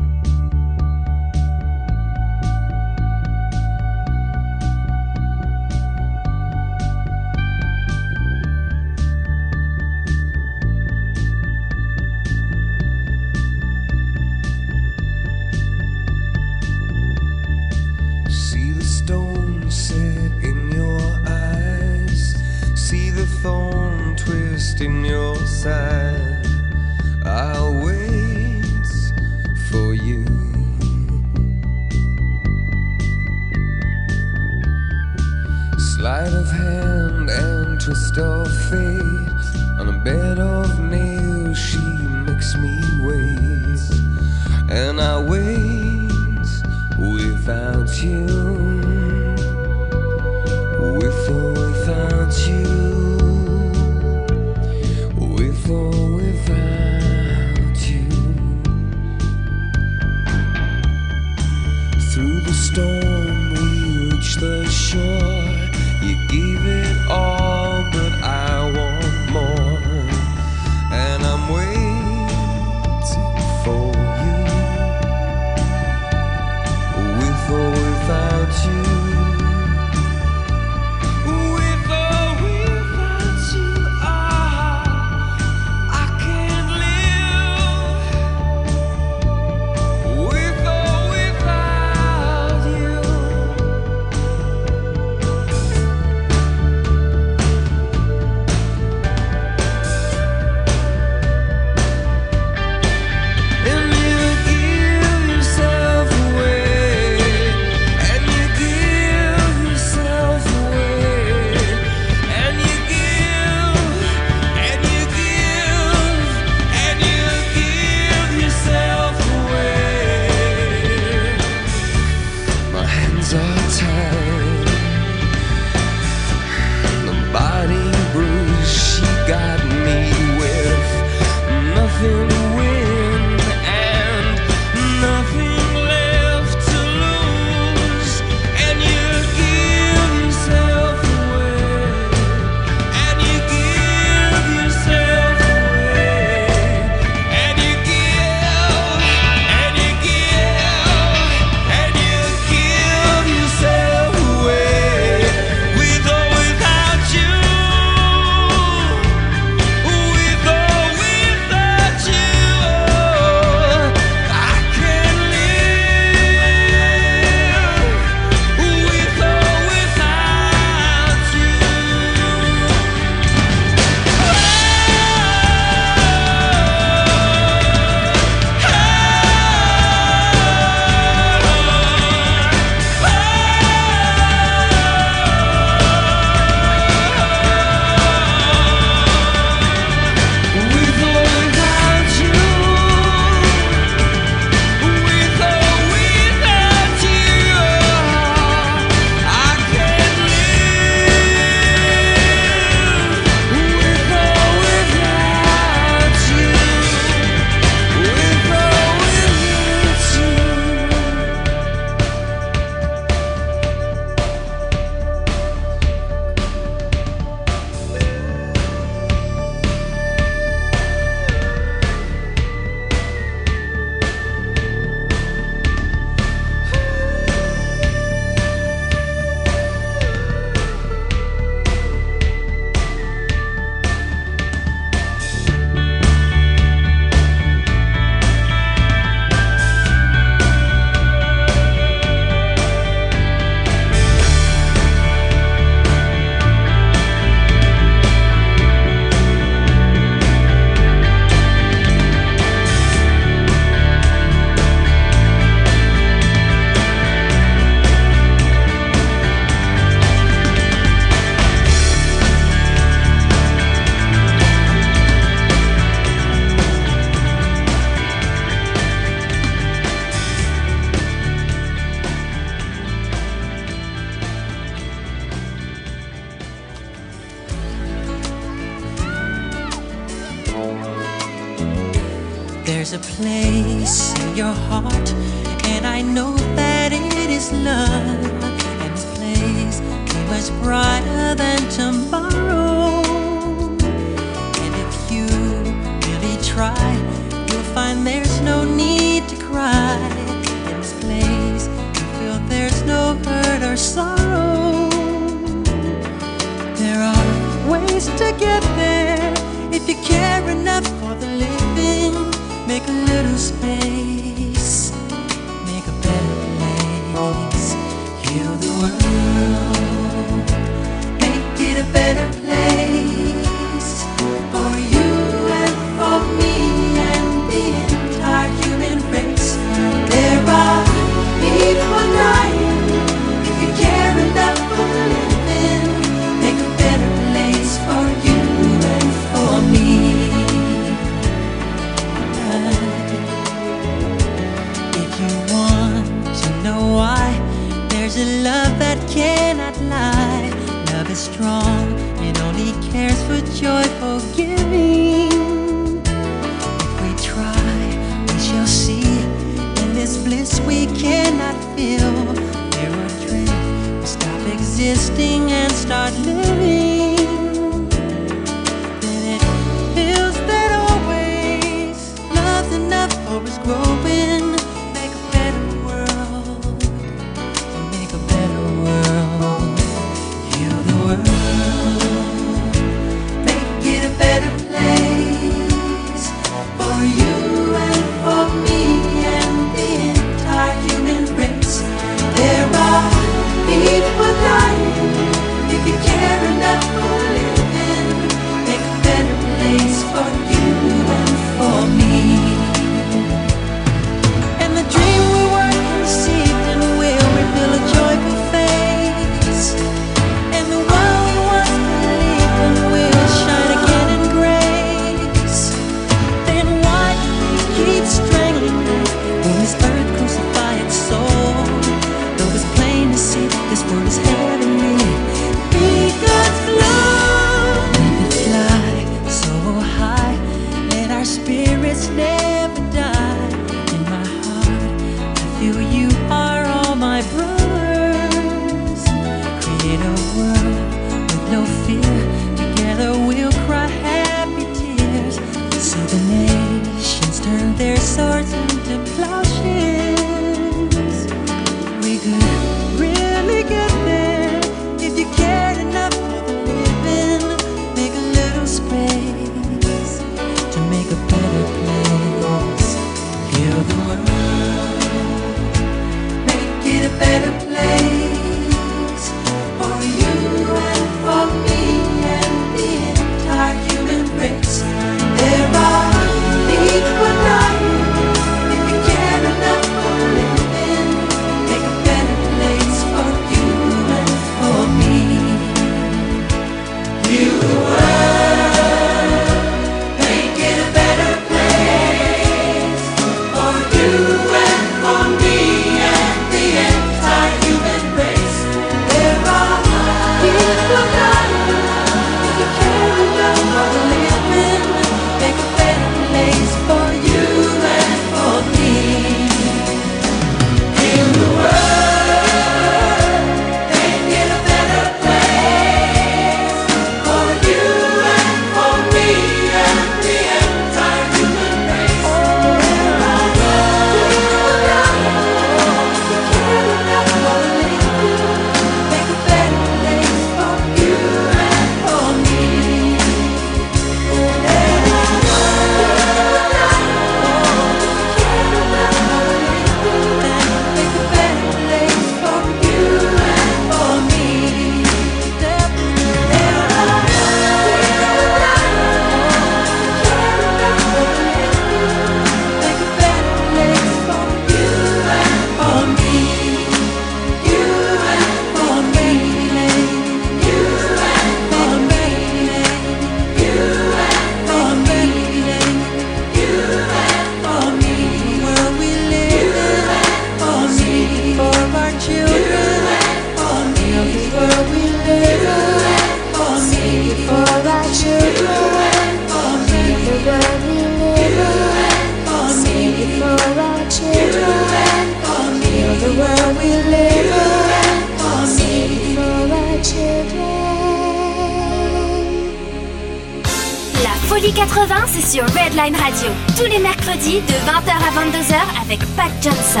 80, c'est sur Redline Radio. Tous les mercredis de 20h à 22h avec Pat Johnson.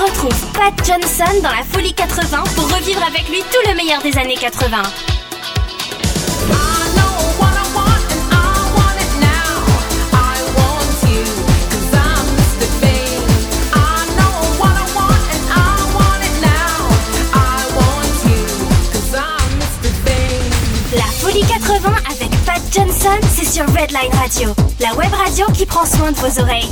Retrouve Pat Johnson dans la Folie 80 pour revivre avec lui tout le meilleur des années 80. C'est sur Redline Radio, la web radio qui prend soin de vos oreilles.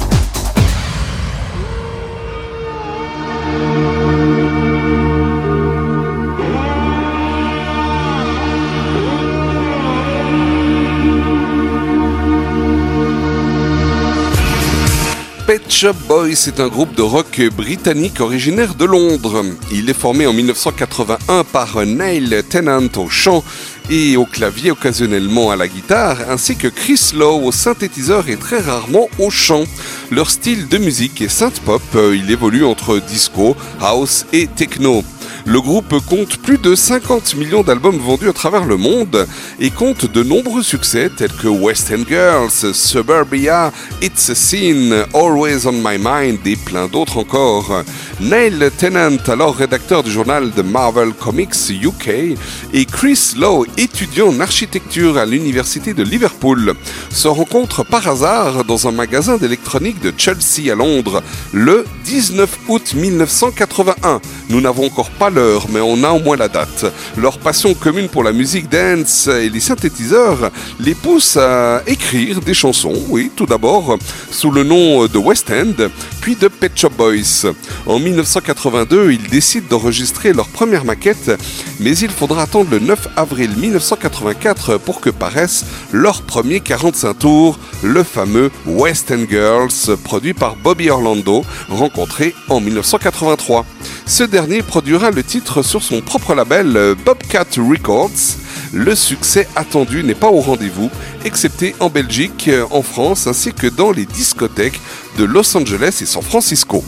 Pet Shop Boys est un groupe de rock britannique originaire de Londres. Il est formé en 1981 par Neil Tennant au chant et au clavier occasionnellement à la guitare, ainsi que Chris Lowe au synthétiseur et très rarement au chant. Leur style de musique est synth-pop, il évolue entre disco, house et techno. Le groupe compte plus de 50 millions d'albums vendus à travers le monde et compte de nombreux succès tels que West End Girls, Suburbia, It's a Scene, Always on My Mind et plein d'autres encore. Neil Tennant, alors rédacteur du journal de Marvel Comics UK, et Chris Lowe, étudiant en architecture à l'université de Liverpool, se rencontrent par hasard dans un magasin d'électronique de Chelsea à Londres le 19 août 1981. Nous n'avons encore pas mais on a au moins la date. Leur passion commune pour la musique dance et les synthétiseurs les pousse à écrire des chansons, oui, tout d'abord sous le nom de West End, puis de Pet Shop Boys. En 1982, ils décident d'enregistrer leur première maquette, mais il faudra attendre le 9 avril 1984 pour que paraisse leur premier 45 tours, le fameux West End Girls, produit par Bobby Orlando, rencontré en 1983. Ce dernier produira le titre sur son propre label euh, Bobcat Records. Le succès attendu n'est pas au rendez-vous, excepté en Belgique, euh, en France, ainsi que dans les discothèques de Los Angeles et San Francisco.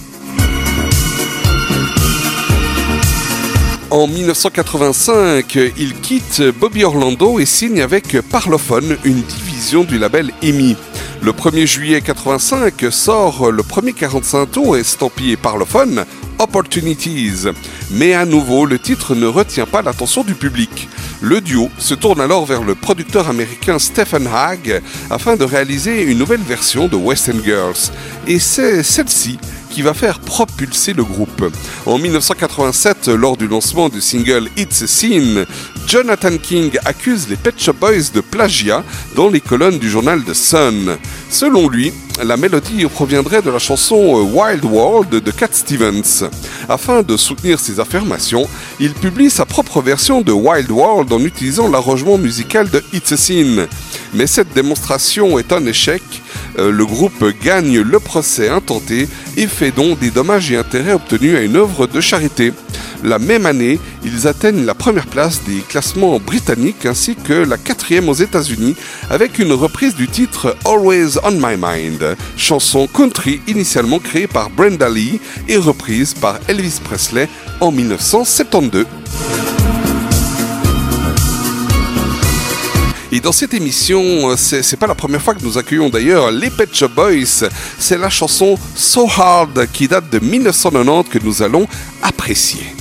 En 1985, il quitte Bobby Orlando et signe avec Parlophone, une division du label EMI. Le 1er juillet 85 sort le premier 45 tours estampillé Parlophone, Opportunities. Mais à nouveau, le titre ne retient pas l'attention du public. Le duo se tourne alors vers le producteur américain Stephen Haag afin de réaliser une nouvelle version de West End Girls. Et c'est celle-ci qui va faire propulser le groupe. En 1987, lors du lancement du single It's a Scene, Jonathan King accuse les Pet Shop Boys de plagiat dans les colonnes du journal The Sun. Selon lui, la mélodie proviendrait de la chanson Wild World de Cat Stevens. Afin de soutenir ses affirmations, il publie sa propre version de Wild World en utilisant l'arrangement musical de It's a Scene. Mais cette démonstration est un échec. Euh, le groupe gagne le procès intenté et fait don des dommages et intérêts obtenus à une œuvre de charité. La même année, ils atteignent la première place des classements britanniques ainsi que la quatrième aux États-Unis avec une reprise du titre Always on My Mind, chanson country initialement créée par Brenda Lee et reprise par Elvis Presley en 1972. Et dans cette émission, euh, c'est pas la première fois que nous accueillons d'ailleurs les Pet Boys. C'est la chanson So Hard qui date de 1990 que nous allons apprécier.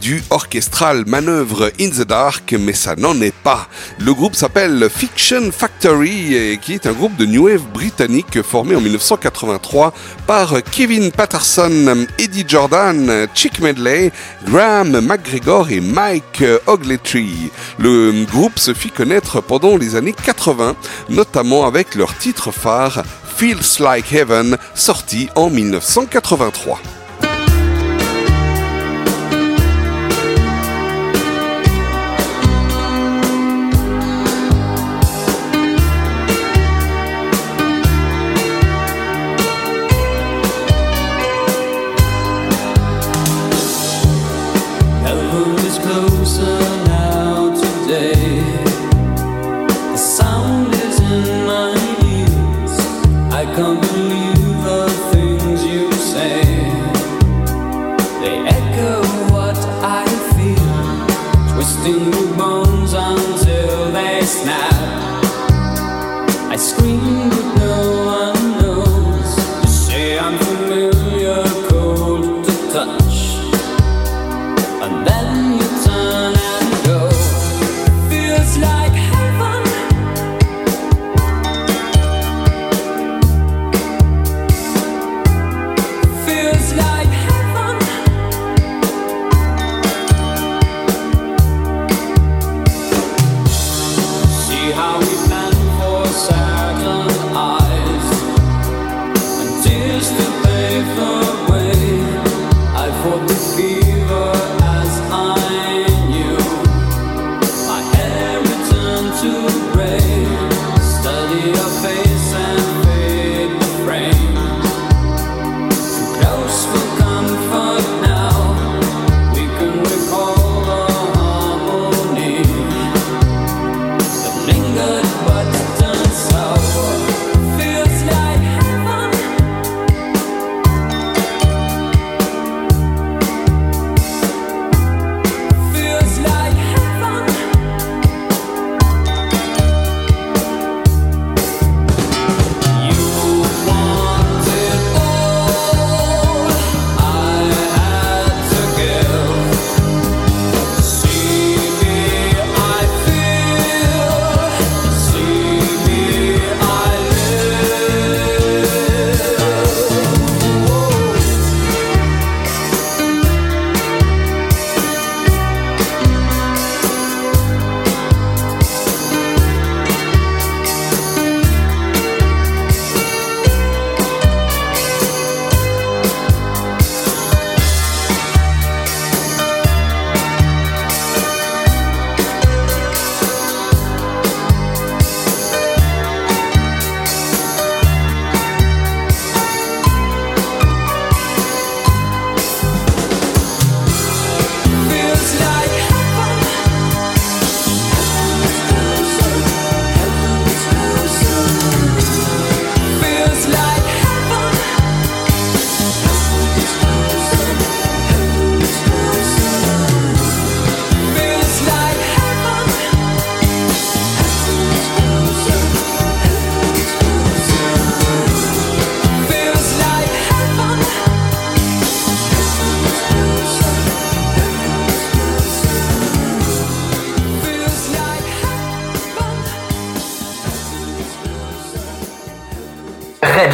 Du orchestral manœuvre in the dark, mais ça n'en est pas. Le groupe s'appelle Fiction Factory, qui est un groupe de new wave britannique formé en 1983 par Kevin Patterson, Eddie Jordan, Chick Medley, Graham McGregor et Mike Ogletree. Le groupe se fit connaître pendant les années 80, notamment avec leur titre phare Feels Like Heaven, sorti en 1983.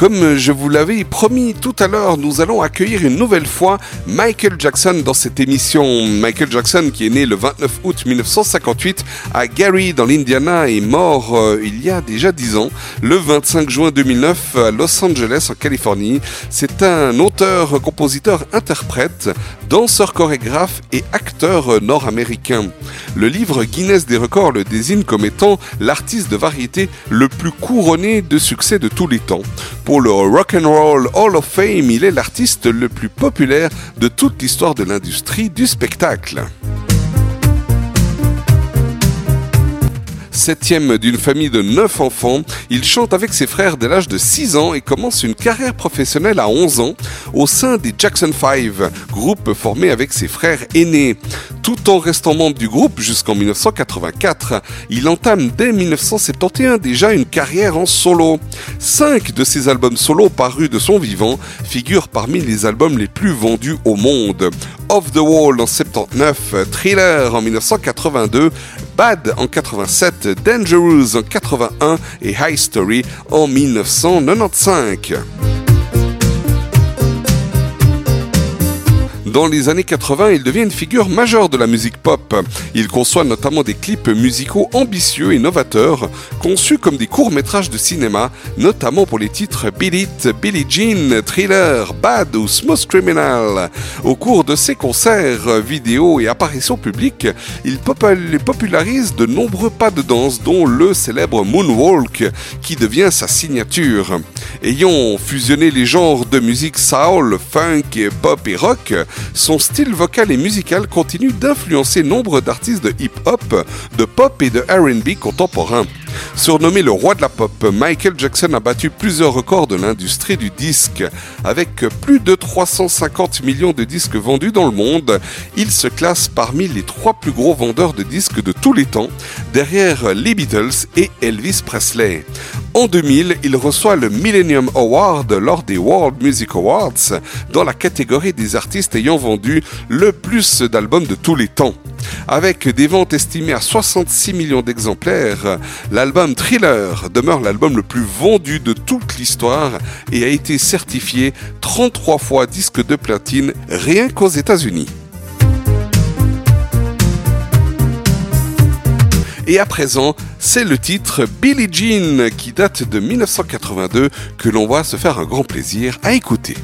Comme je vous l'avais promis tout à l'heure, nous allons accueillir une nouvelle fois Michael Jackson dans cette émission. Michael Jackson qui est né le 29 août 1958 à Gary dans l'Indiana est mort euh, il y a déjà 10 ans, le 25 juin 2009 à Los Angeles en Californie. C'est un auteur, compositeur, interprète, danseur chorégraphe et acteur nord-américain. Le livre Guinness des records le désigne comme étant l'artiste de variété le plus couronné de succès de tous les temps. Le Rock and Roll Hall of Fame, il est l'artiste le plus populaire de toute l'histoire de l'industrie du spectacle. Septième d'une famille de neuf enfants, il chante avec ses frères dès l'âge de 6 ans et commence une carrière professionnelle à 11 ans au sein des Jackson 5, groupe formé avec ses frères aînés. Tout en restant membre du groupe jusqu'en 1984, il entame dès 1971 déjà une carrière en solo. Cinq de ses albums solo parus de son vivant figurent parmi les albums les plus vendus au monde. Off the Wall en 79, Thriller en 1982, Bad en 87, Dangerous en 81 et High Story en 1995. Dans les années 80, il devient une figure majeure de la musique pop. Il conçoit notamment des clips musicaux ambitieux et novateurs, conçus comme des courts-métrages de cinéma, notamment pour les titres Beat It, Billie Jean, Thriller, Bad ou Smooth Criminal. Au cours de ses concerts, vidéos et apparitions publiques, il popul- popularise de nombreux pas de danse, dont le célèbre Moonwalk, qui devient sa signature. Ayant fusionné les genres de musique soul, funk, pop et rock, son style vocal et musical continue d'influencer nombre d'artistes de hip-hop, de pop et de R&B contemporains. Surnommé le roi de la pop, Michael Jackson a battu plusieurs records de l'industrie du disque. Avec plus de 350 millions de disques vendus dans le monde, il se classe parmi les trois plus gros vendeurs de disques de tous les temps, derrière les Beatles et Elvis Presley. En 2000, il reçoit le Millennium Award lors des World Music Awards dans la catégorie des artistes ayant vendu le plus d'albums de tous les temps. Avec des ventes estimées à 66 millions d'exemplaires, l'album Thriller demeure l'album le plus vendu de toute l'histoire et a été certifié 33 fois disque de platine rien qu'aux États-Unis. Et à présent, c'est le titre Billie Jean qui date de 1982 que l'on va se faire un grand plaisir à écouter.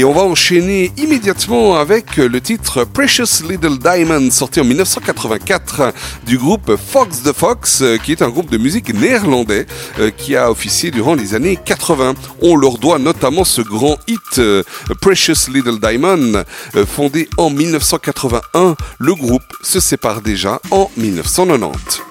Et on va enchaîner immédiatement avec le titre Precious Little Diamond, sorti en 1984 du groupe Fox the Fox, euh, qui est un groupe de musique néerlandais euh, qui a officié durant les années 80. On leur doit notamment ce grand hit euh, Precious Little Diamond, euh, fondé en 1981. Le groupe se sépare déjà en 1990.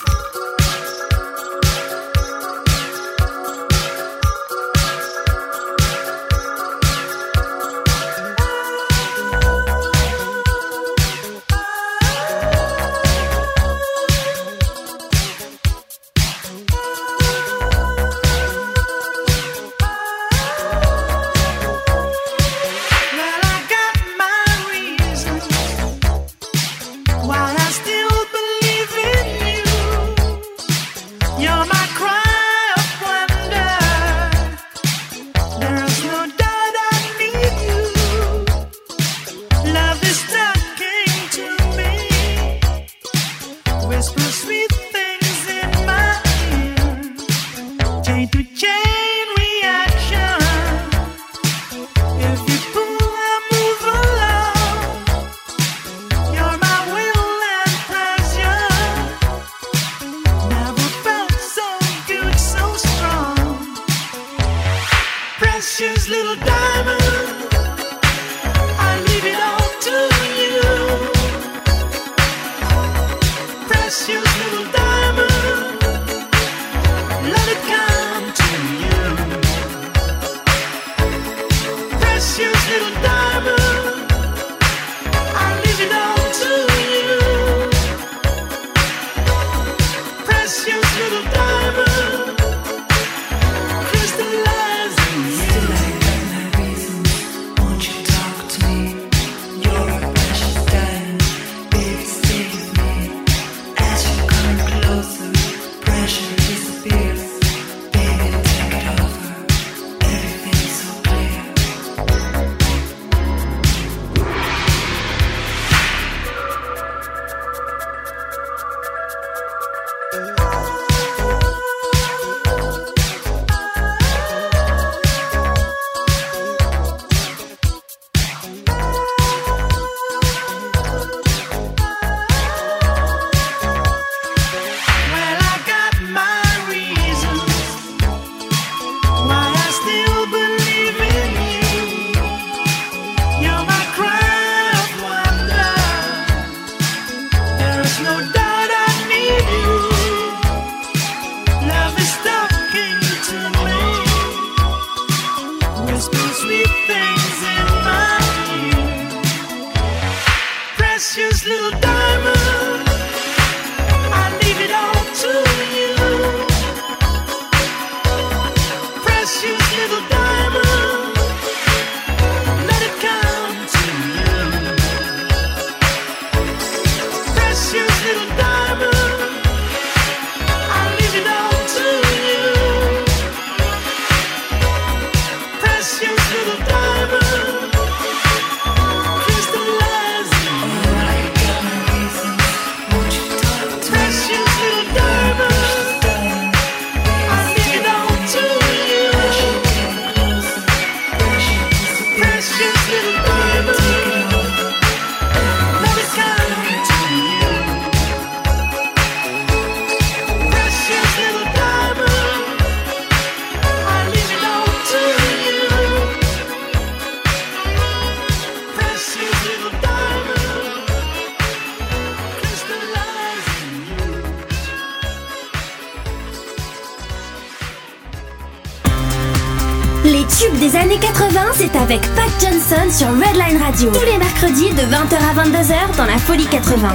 Avec Pat Johnson sur Redline Radio. Tous les mercredis de 20h à 22h dans la Folie 80.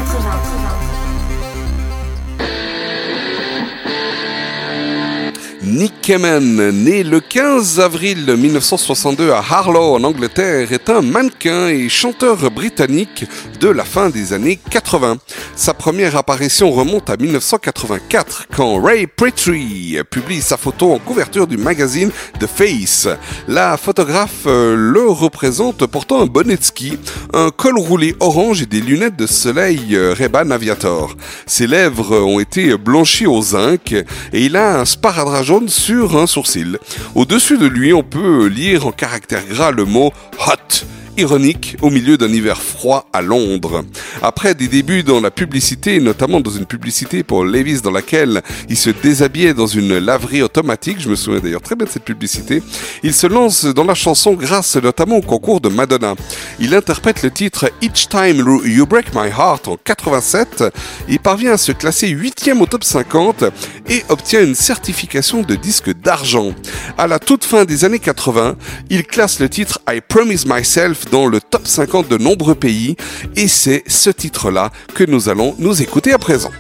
Nick Kamen, né le 15 avril 1962 à Harlow en Angleterre, est un mannequin et chanteur britannique de la fin des années 80. Sa première apparition remonte à 1984 quand Ray Pretty publie sa photo en couverture du magazine The Face. La photographe euh, le représente portant un bonnet de ski, un col roulé orange et des lunettes de soleil euh, Ray-Ban Aviator. Ses lèvres ont été blanchies au zinc et il a un sparadrap jaune sur un sourcil. Au-dessus de lui, on peut lire en caractère gras le mot hot ironique au milieu d'un hiver froid à Londres. Après des débuts dans la publicité, notamment dans une publicité pour Levis dans laquelle il se déshabillait dans une laverie automatique, je me souviens d'ailleurs très bien de cette publicité, il se lance dans la chanson grâce notamment au concours de Madonna. Il interprète le titre Each Time You Break My Heart en 87, il parvient à se classer 8e au top 50 et obtient une certification de disque d'argent. À la toute fin des années 80, il classe le titre I Promise Myself dans le top 50 de nombreux pays et c'est ce titre-là que nous allons nous écouter à présent.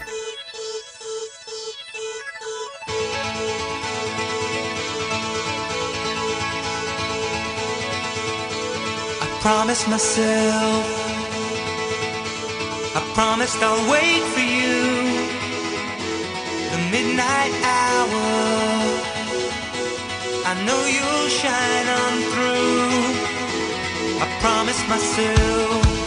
I promised myself, I promised I'll wait for you. The midnight hour, I know you'll shine on through. I promised myself,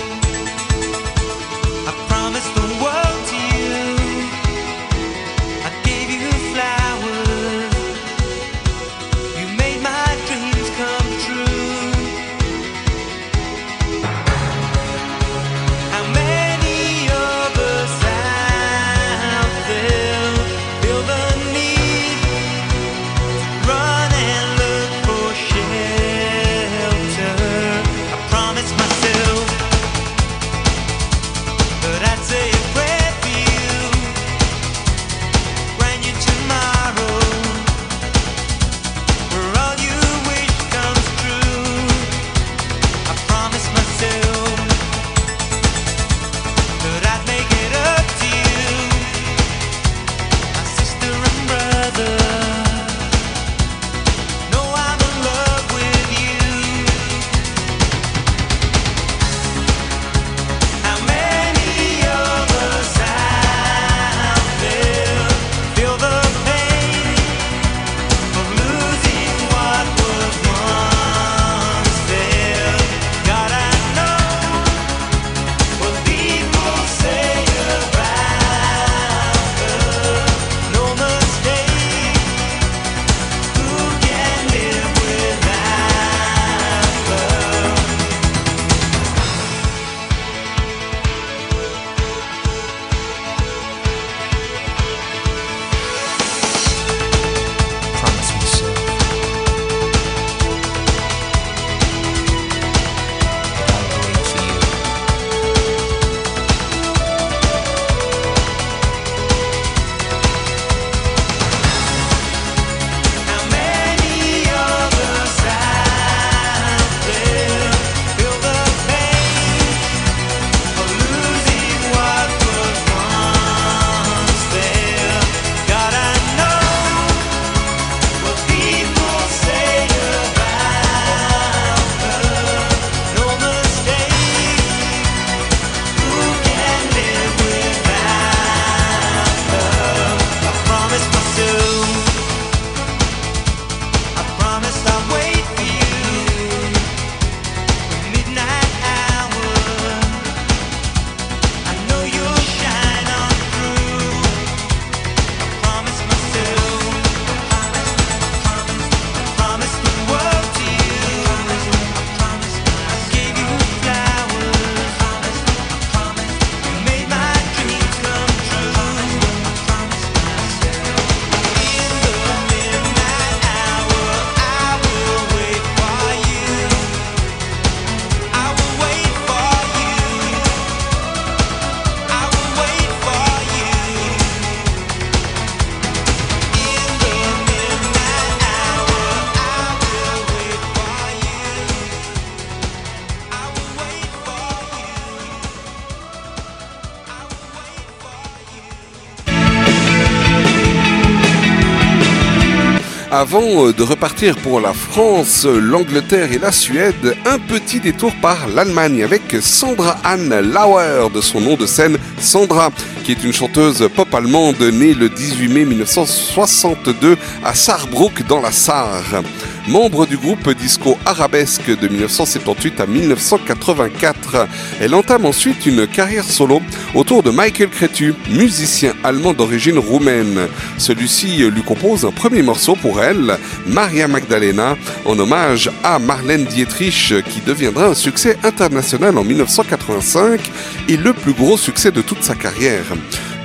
Avant euh, de repartir pour la France, l'Angleterre et la Suède, un petit détour par l'Allemagne avec Sandra Anne Lauer de son nom de scène Sandra, qui est une chanteuse pop allemande née le 18 mai 1962 à Saarbrück dans la Sarre. Membre du groupe disco arabesque de 1978 à 1984, elle entame ensuite une carrière solo autour de Michael Cretu, musicien allemand d'origine roumaine. Celui-ci lui compose un premier morceau pour elle, Maria Magdalena, en hommage à Marlène Dietrich, qui deviendra un succès international en 1985 et le plus gros succès de toute sa carrière.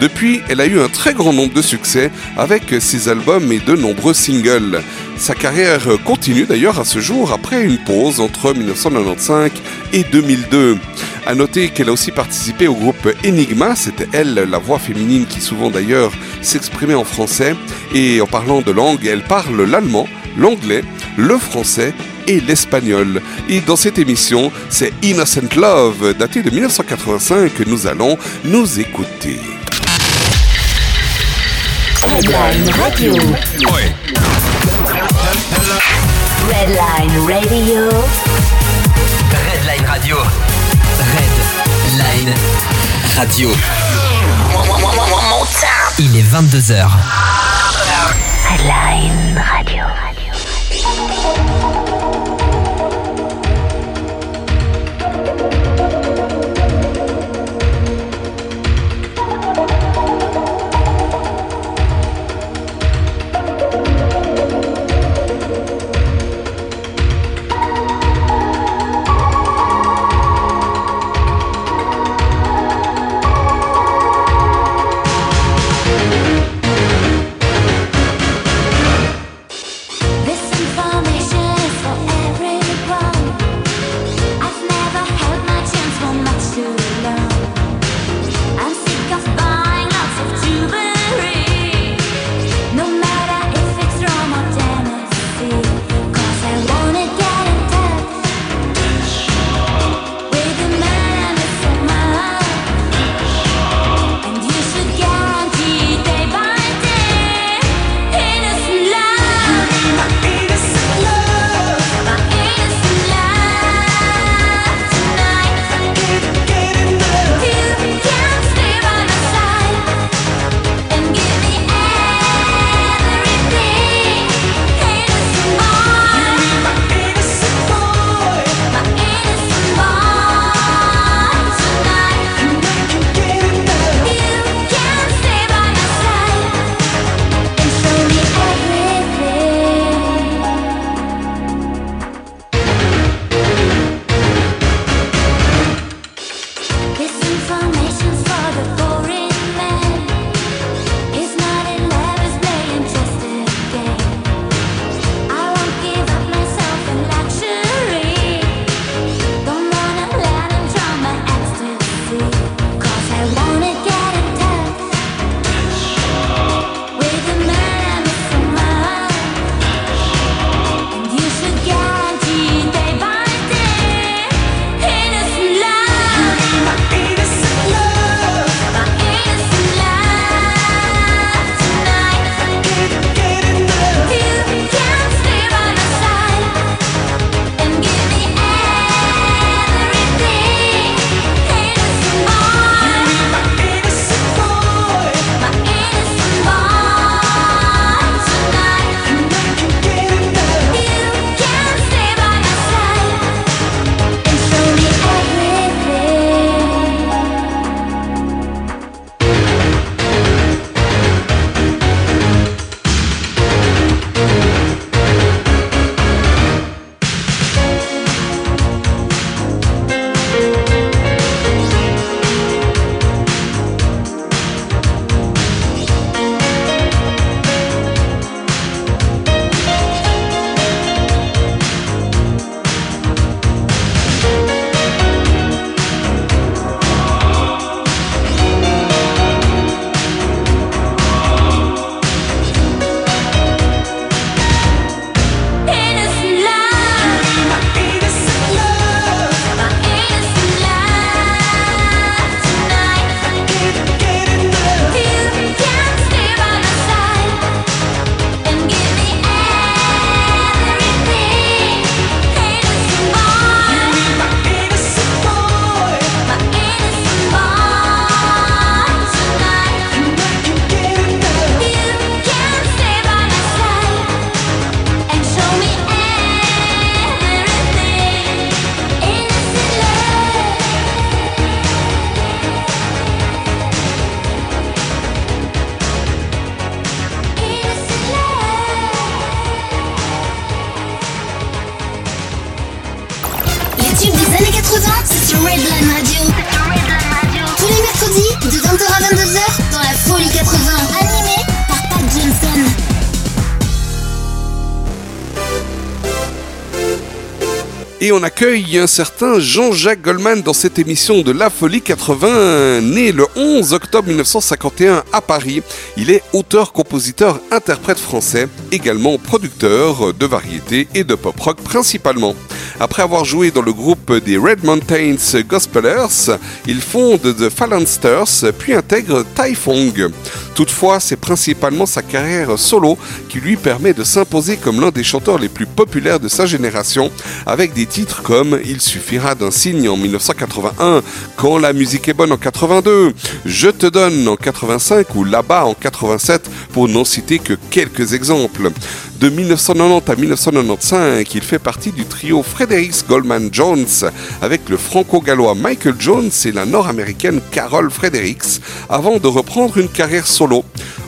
Depuis, elle a eu un très grand nombre de succès avec ses albums et de nombreux singles. Sa carrière continue d'ailleurs à ce jour après une pause entre 1995 et 2002. À noter qu'elle a aussi participé au groupe Enigma, c'était elle la voix féminine qui souvent d'ailleurs s'exprimait en français. Et en parlant de langue, elle parle l'allemand, l'anglais, le français et l'espagnol. Et dans cette émission, c'est Innocent Love, daté de 1985, que nous allons nous écouter. Radio. Redline Radio. Redline Radio. Redline Radio. Il est 22h. Redline Radio. On accueille un certain Jean-Jacques Goldman dans cette émission de La Folie 80, né le 11 octobre 1951 à Paris. Il est auteur, compositeur, interprète français, également producteur de variétés et de pop rock principalement. Après avoir joué dans le groupe des Red Mountains Gospelers, il fonde The Phalansters puis intègre Typhong. Toutefois, c'est principalement sa carrière solo qui lui permet de s'imposer comme l'un des chanteurs les plus populaires de sa génération, avec des titres comme Il suffira d'un signe en 1981, Quand la musique est bonne en 82, Je te donne en 85 ou Là-bas en 87, pour n'en citer que quelques exemples. De 1990 à 1995, il fait partie du trio Fredericks Goldman Jones avec le franco-gallois Michael Jones et la nord-américaine Carol Fredericks avant de reprendre une carrière solo.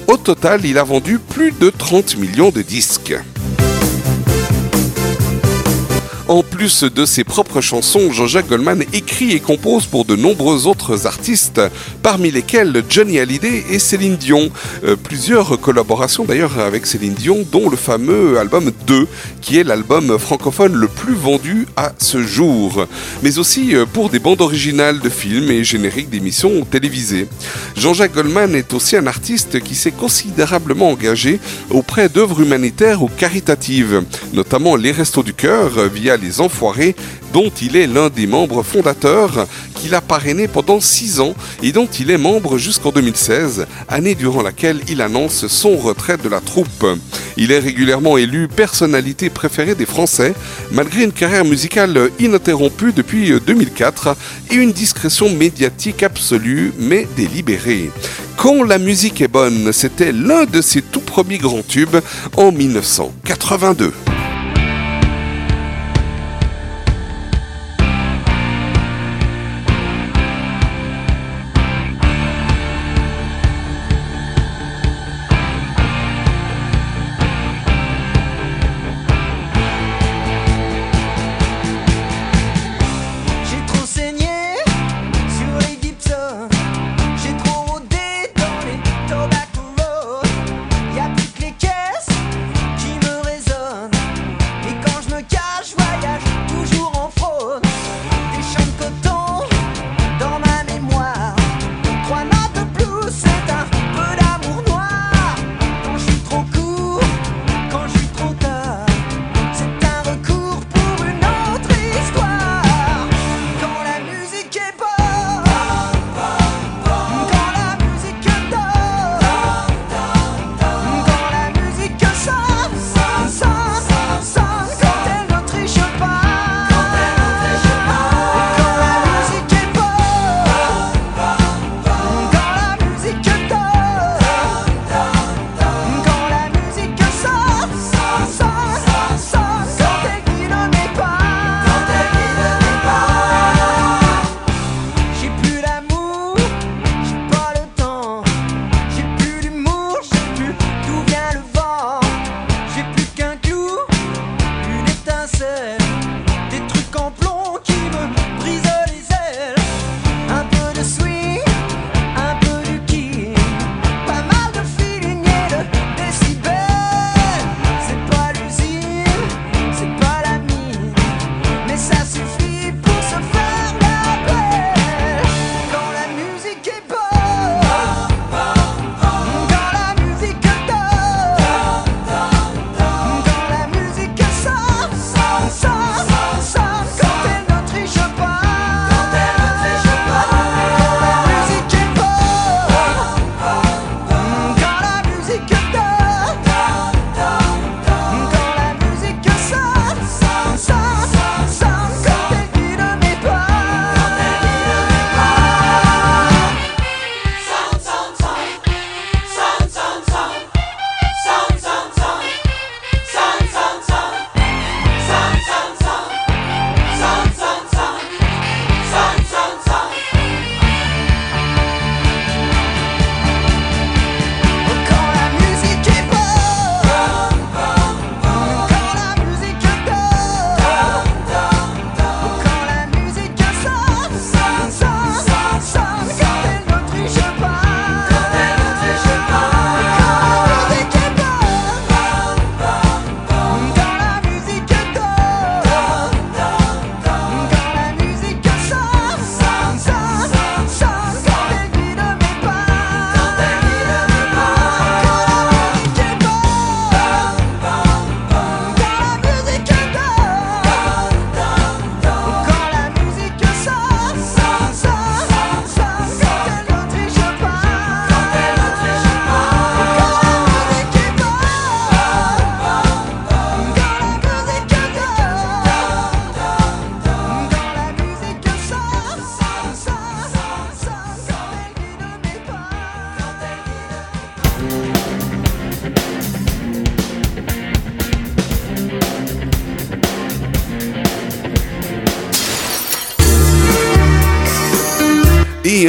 Au total, il a vendu plus de 30 millions de disques. Plus de ses propres chansons, Jean-Jacques Goldman écrit et compose pour de nombreux autres artistes, parmi lesquels Johnny Hallyday et Céline Dion. Euh, plusieurs collaborations d'ailleurs avec Céline Dion, dont le fameux album 2, qui est l'album francophone le plus vendu à ce jour. Mais aussi euh, pour des bandes originales de films et génériques d'émissions télévisées. Jean-Jacques Goldman est aussi un artiste qui s'est considérablement engagé auprès d'œuvres humanitaires ou caritatives, notamment les Restos du Cœur via les Dont il est l'un des membres fondateurs, qu'il a parrainé pendant 6 ans et dont il est membre jusqu'en 2016, année durant laquelle il annonce son retrait de la troupe. Il est régulièrement élu personnalité préférée des Français, malgré une carrière musicale ininterrompue depuis 2004 et une discrétion médiatique absolue mais délibérée. Quand la musique est bonne, c'était l'un de ses tout premiers grands tubes en 1982.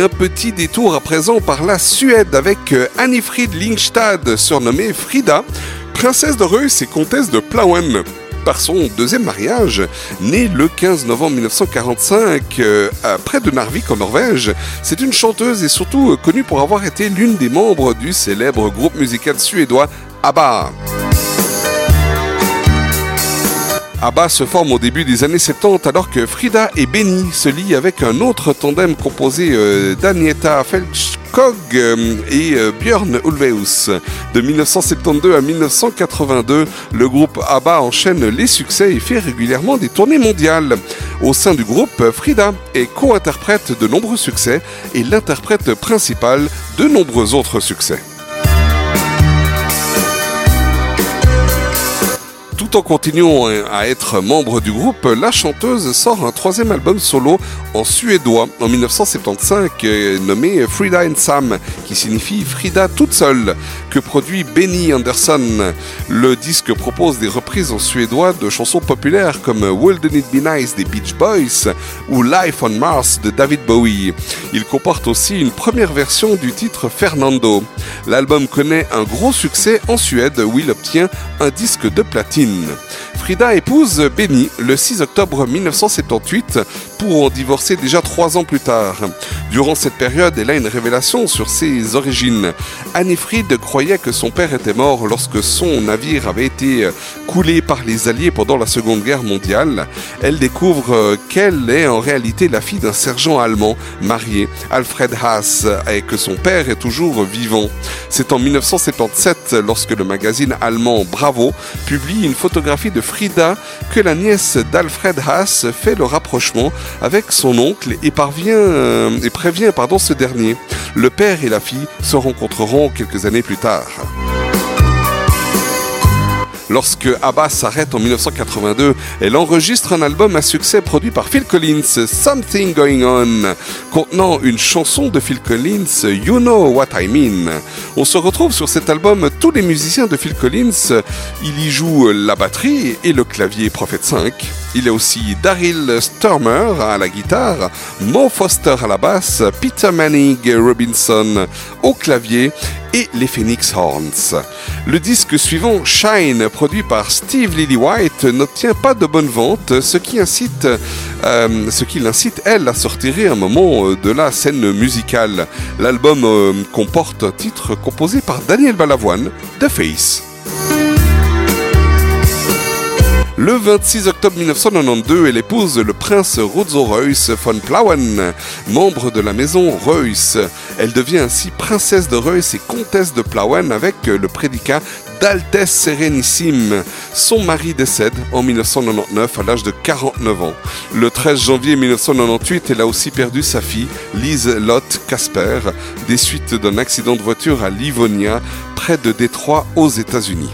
Un petit détour à présent par la Suède avec euh, Annifrid Lingstad, surnommée Frida, princesse de Reuss et comtesse de Plauen par son deuxième mariage, né le 15 novembre 1945 euh, près de Narvik en Norvège. C'est une chanteuse et surtout euh, connue pour avoir été l'une des membres du célèbre groupe musical suédois ABBA. ABBA se forme au début des années 70 alors que Frida et Benny se lient avec un autre tandem composé euh, d'Agneta Felskog euh, et euh, Björn Ulvaeus. De 1972 à 1982, le groupe ABBA enchaîne les succès et fait régulièrement des tournées mondiales. Au sein du groupe, Frida est co-interprète de nombreux succès et l'interprète principale de nombreux autres succès. Tout en continuant à être membre du groupe, la chanteuse sort un troisième album solo en suédois en 1975 euh, nommé Frida and Sam, qui signifie Frida toute seule, que produit Benny Anderson. Le disque propose des reprises en suédois de chansons populaires comme Wouldn't It Be Nice des Beach Boys ou Life on Mars de David Bowie. Il comporte aussi une première version du titre Fernando. L'album connaît un gros succès en Suède où il obtient un disque de platine. Frida épouse Benny le 6 octobre 1978 pour divorcer déjà trois ans plus tard. Durant cette période, elle a une révélation sur ses origines. Anne-Frid croyait que son père était mort lorsque son navire avait été coulé par les Alliés pendant la Seconde Guerre mondiale. Elle découvre qu'elle est en réalité la fille d'un sergent allemand marié, Alfred Haas, et que son père est toujours vivant. C'est en 1977, lorsque le magazine allemand Bravo publie une photographie de Frida que la nièce d'Alfred Haas fait le rapprochement avec son oncle euh, et prévient pardon ce dernier. Le père et la fille se rencontreront quelques années plus tard. Lorsque ABBA s'arrête en 1982, elle enregistre un album à succès produit par Phil Collins, Something Going On, contenant une chanson de Phil Collins, You Know What I Mean. On se retrouve sur cet album tous les musiciens de Phil Collins. Il y joue la batterie et le clavier Prophet 5. Il y a aussi Daryl Sturmer à la guitare, Mo Foster à la basse, Peter Manning Robinson au clavier et les Phoenix Horns. Le disque suivant, Shine, produit par Steve Lillywhite, n'obtient pas de bonnes ventes, ce qui incite, euh, ce qui l'incite, elle, à sortir un moment euh, de la scène musicale. L'album euh, comporte un titre composé par Daniel Balavoine, The Face. Le 26 octobre 1992, elle épouse le prince Rozo Reuss von Plauen, membre de la maison Reuss. Elle devient ainsi princesse de Reuss et comtesse de Plauen avec le prédicat d'Altesse Sérénissime. Son mari décède en 1999 à l'âge de 49 ans. Le 13 janvier 1998, elle a aussi perdu sa fille, Lise Lotte Casper, des suites d'un accident de voiture à Livonia, près de Détroit, aux États-Unis.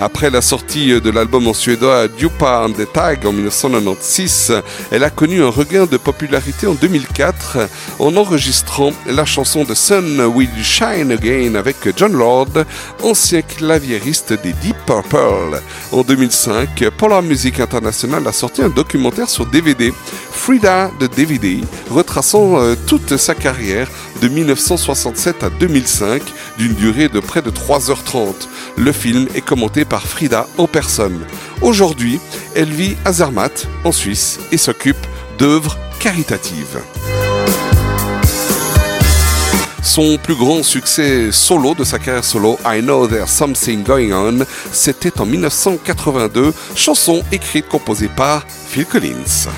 Après la sortie de l'album en suédois Djupa and the Tag en 1996, elle a connu un regain de popularité en 2004 en enregistrant la chanson de Sun Will Shine Again avec John Lord, ancien claviériste des Deep Purple. En 2005, Polar Music International a sorti un documentaire sur DVD, Frida de DVD, retraçant euh, toute sa carrière de 1967 à 2005 d'une durée de près de 3h30. Le film est commenté par Frida en personne. Aujourd'hui, elle vit à Zermatt, en Suisse, et s'occupe d'œuvres caritatives. Son plus grand succès solo de sa carrière solo, I Know There's Something Going On, c'était en 1982, chanson écrite composée par Phil Collins.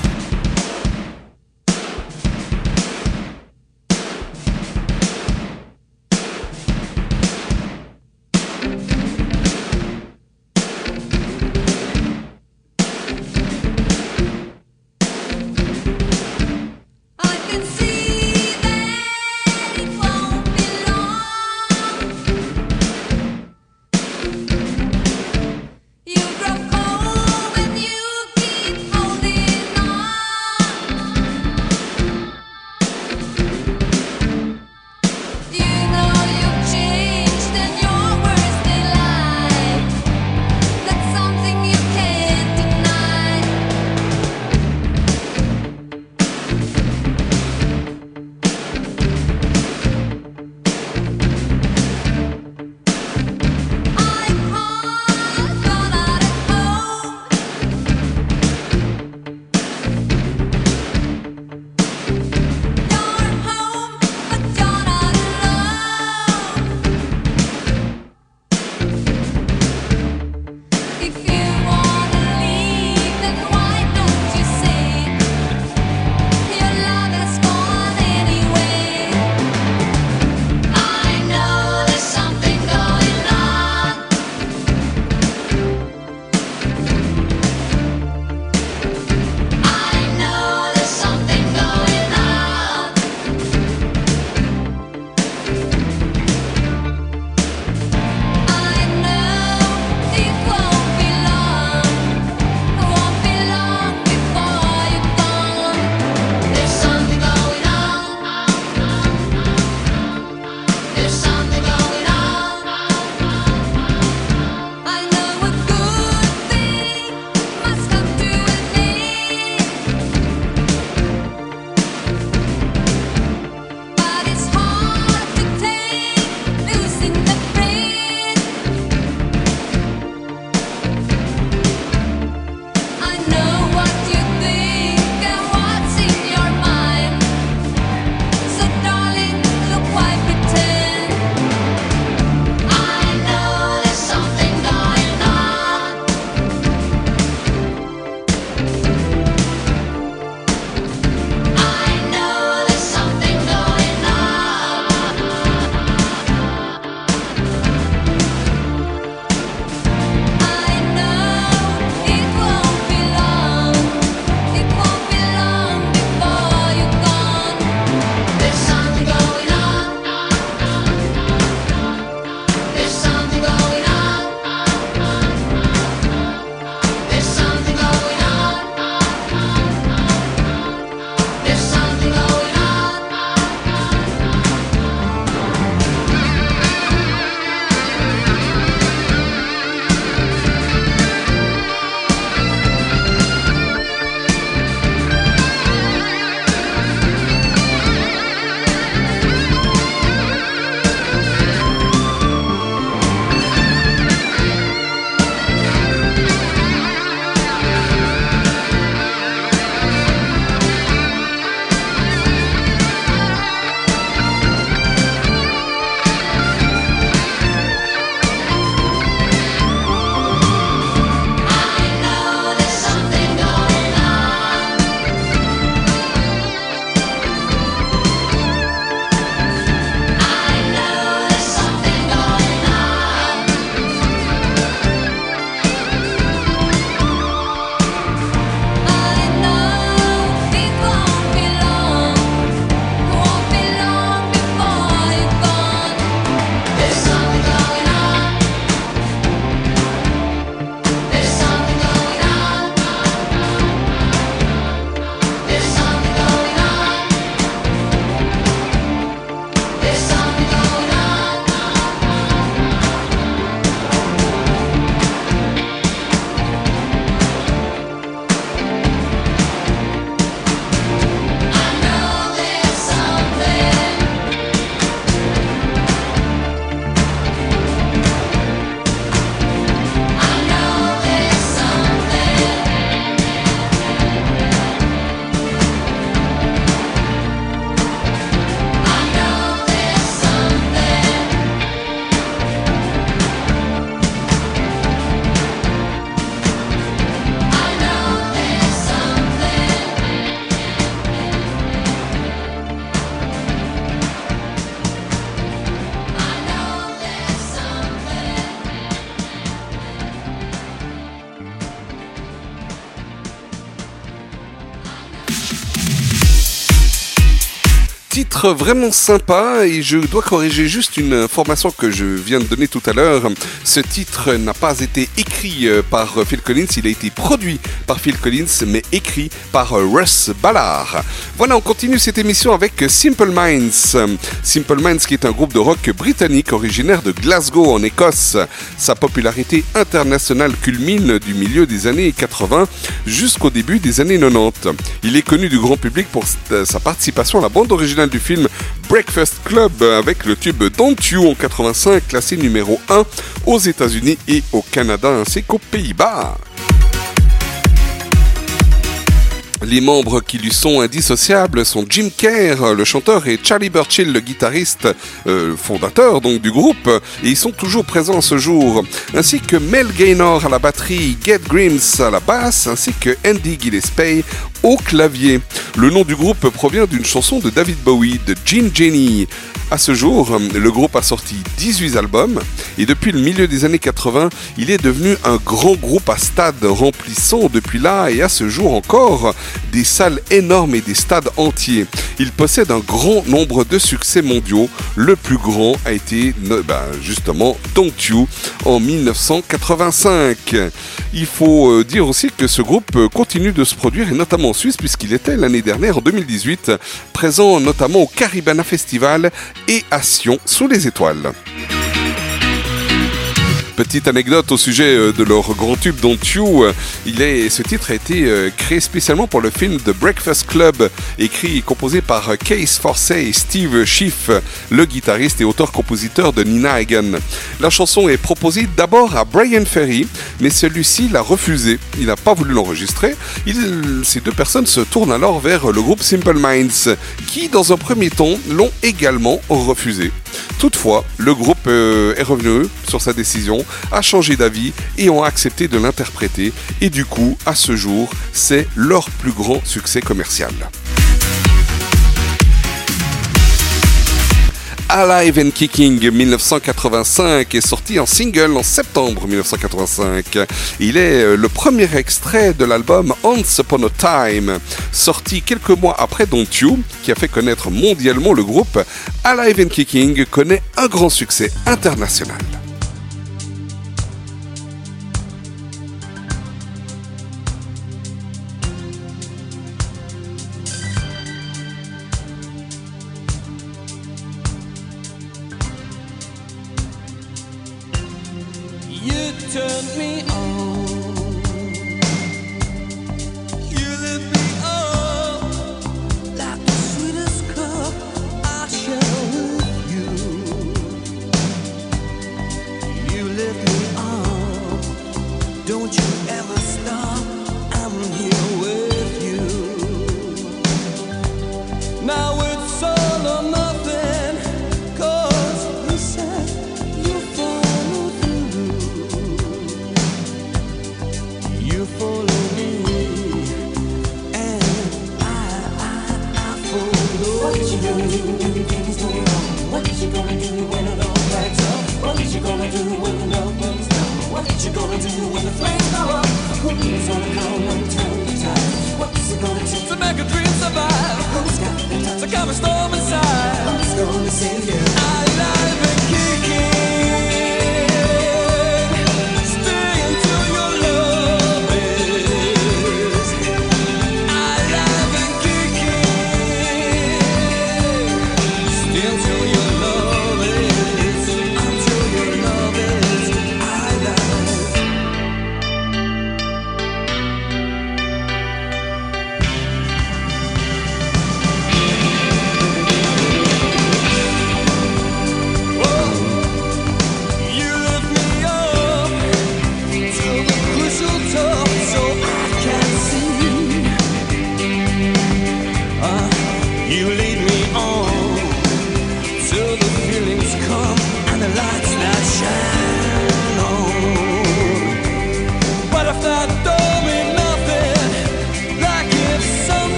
Titre vraiment sympa et je dois corriger juste une information que je viens de donner tout à l'heure. Ce titre n'a pas été écrit euh, par Phil Collins, il a été produit par Phil Collins mais écrit par euh, Russ Ballard. Voilà, on continue cette émission avec Simple Minds. Simple Minds qui est un groupe de rock britannique originaire de Glasgow en Écosse. Sa popularité internationale culmine du milieu des années 80 jusqu'au début des années 90. Il est connu du grand public pour sa participation à la bande originale du film Breakfast Club avec le tube Don't You en 85 classé numéro 1 aux États-Unis et au Canada ainsi qu'aux Pays-Bas. Les membres qui lui sont indissociables sont Jim Kerr, le chanteur, et Charlie Burchill, le guitariste euh, fondateur donc du groupe, et ils sont toujours présents à ce jour, ainsi que Mel Gaynor à la batterie, Get Grims à la basse, ainsi que Andy Gillespie au clavier. Le nom du groupe provient d'une chanson de David Bowie, de Gene Jenny. À ce jour, le groupe a sorti 18 albums et depuis le milieu des années 80, il est devenu un grand groupe à stade remplissant depuis là et à ce jour encore des salles énormes et des stades entiers. Il possède un grand nombre de succès mondiaux. Le plus grand a été ben, justement Don't You en 1985. Il faut euh, dire aussi que ce groupe euh, continue de se produire et notamment en Suisse puisqu'il était l'année dernière en 2018 présent notamment au Caribana Festival et à Sion sous les étoiles. Petite anecdote au sujet euh, de leur grand tube Don't You, euh, il est, ce titre a été euh, créé spécialement pour le film The Breakfast Club, écrit et composé par Case Forsey et Steve Schiff, le guitariste et auteur-compositeur de Nina Hagen. La chanson est proposée d'abord à Brian Ferry, mais celui-ci l'a refusé. Il n'a pas voulu l'enregistrer. Ces deux personnes se tournent alors vers le groupe Simple Minds, qui dans un premier temps l'ont également refusé. Toutefois, le groupe est revenu sur sa décision, a changé d'avis et ont accepté de l'interpréter. Et du coup, à ce jour, c'est leur plus grand succès commercial. Alive and Kicking 1985 est sorti en single en septembre 1985. Il est euh, le premier extrait de l'album Once Upon a Time, sorti quelques mois après Don't You, qui a fait connaître mondialement le groupe. Alive and Kicking connaît un grand succès international.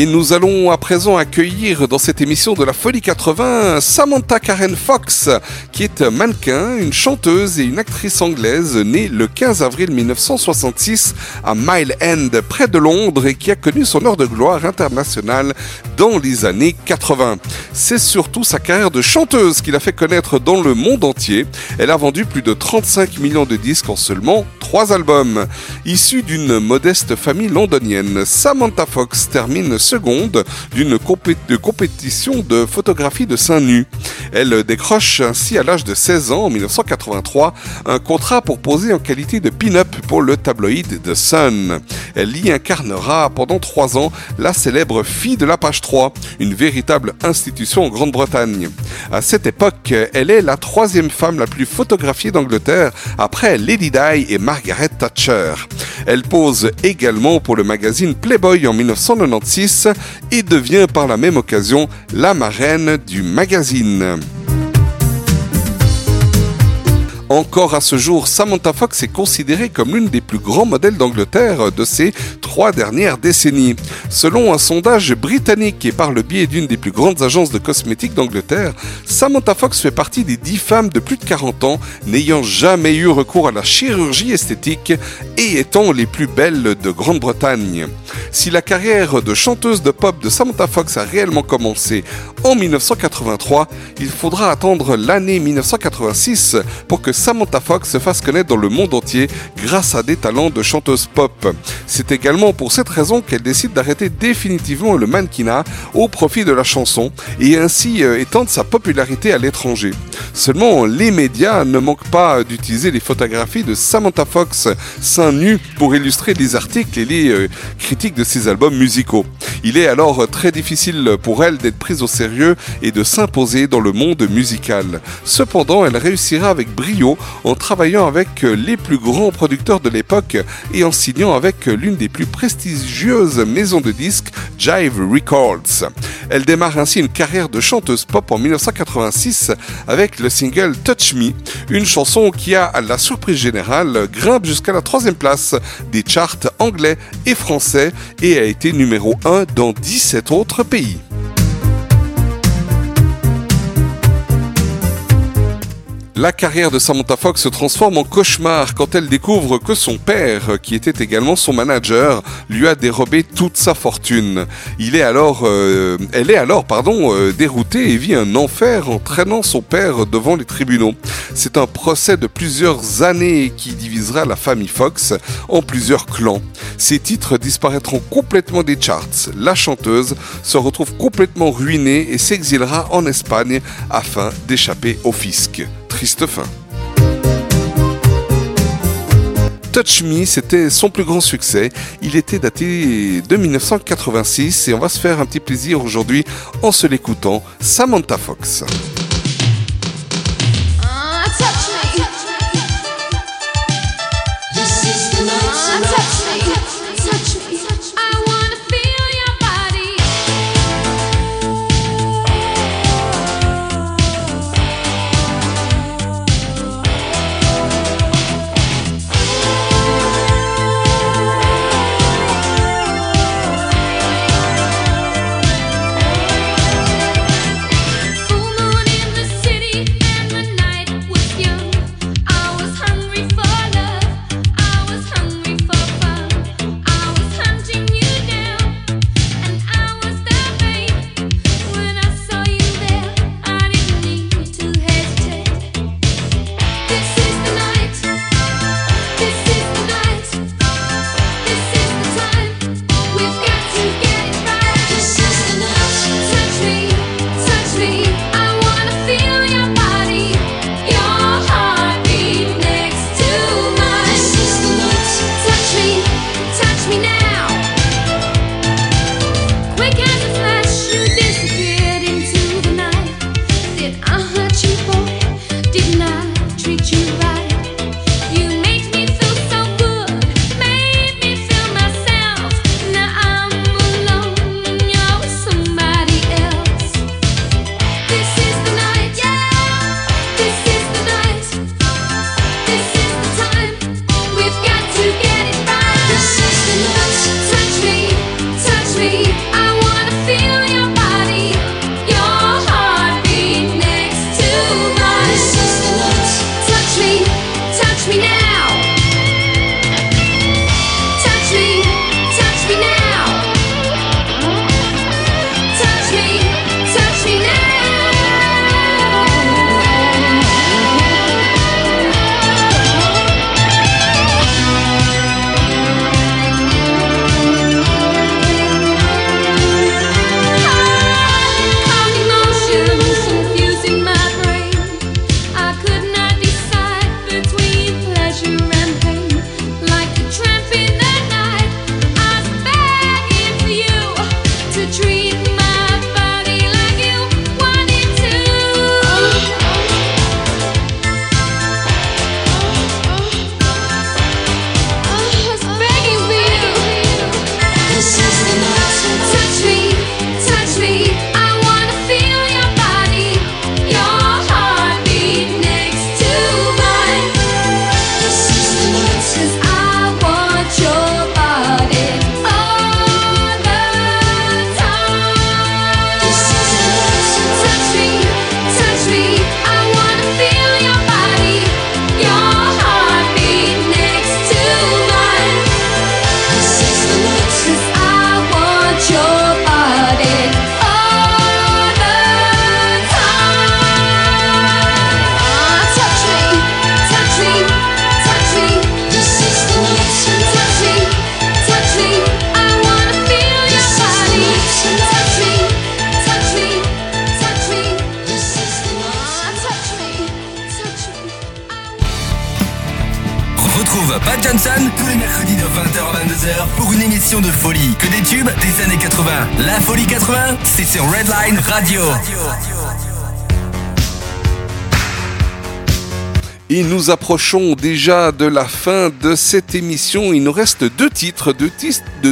Et nous allons à présent accueillir dans cette émission de la Folie 80 Samantha Karen Fox, qui est mannequin, une chanteuse et une actrice anglaise née le 15 avril 1966 à Mile End, près de Londres, et qui a connu son heure de gloire internationale dans les années 80. C'est surtout sa carrière de chanteuse qui l'a fait connaître dans le monde entier. Elle a vendu plus de 35 millions de disques en seulement trois albums. Issue d'une modeste famille londonienne, Samantha Fox termine seconde d'une compétition de photographie de seins nus. Elle décroche ainsi à l'âge de 16 ans, en 1983, un contrat pour poser en qualité de pin-up pour le tabloïd The Sun. Elle y incarnera pendant trois ans la célèbre fille de la page 3, une véritable institution en Grande-Bretagne. À cette époque, elle est la troisième femme la plus photographiée d'Angleterre après Lady Di et Margaret Thatcher. Elle pose également pour le magazine Playboy en 1996 et devient par la même occasion la marraine du magazine. Encore à ce jour, Samantha Fox est considérée comme l'une des plus grands modèles d'Angleterre de ces trois dernières décennies. Selon un sondage britannique et par le biais d'une des plus grandes agences de cosmétiques d'Angleterre, Samantha Fox fait partie des 10 femmes de plus de 40 ans n'ayant jamais eu recours à la chirurgie esthétique et étant les plus belles de Grande-Bretagne. Si la carrière de chanteuse de pop de Samantha Fox a réellement commencé en 1983, il faudra attendre l'année 1986 pour que Samantha Fox se fasse connaître dans le monde entier grâce à des talents de chanteuse pop. C'est également pour cette raison qu'elle décide d'arrêter définitivement le mannequinat au profit de la chanson et ainsi euh, étendre sa popularité à l'étranger. Seulement, les médias ne manquent pas d'utiliser les photographies de Samantha Fox seins nus pour illustrer les articles et les euh, critiques de ses albums musicaux. Il est alors très difficile pour elle d'être prise au sérieux et de s'imposer dans le monde musical. Cependant, elle réussira avec brio en travaillant avec euh, les plus grands producteurs de l'époque et en signant avec euh, l'une des plus prestigieuses maisons de disques, Jive Records. Elle démarre ainsi une carrière de chanteuse pop en 1986 avec le single Touch Me, une chanson qui a, à la surprise générale, grimpe jusqu'à la troisième place des charts anglais et français et a été numéro 1 dans 17 autres pays. La carrière de Samantha Fox se transforme en cauchemar quand elle découvre que son père, qui était également son manager, lui a dérobé toute sa fortune. Euh, elle est alors, euh, déroutée et vit un enfer en traînant son père devant les tribunaux. C'est un procès de plusieurs années qui divisera la famille Fox en plusieurs clans. Ses titres disparaîtront complètement des charts. La chanteuse se retrouve complètement ruinée et s'exilera en Espagne afin d'échapper au fisc. Touch Me, c'était son plus grand succès. Il était daté de 1986 et on va se faire un petit plaisir aujourd'hui en se l'écoutant. Samantha Fox. Nous approchons déjà de la fin de cette émission. Il nous reste deux titres, deux,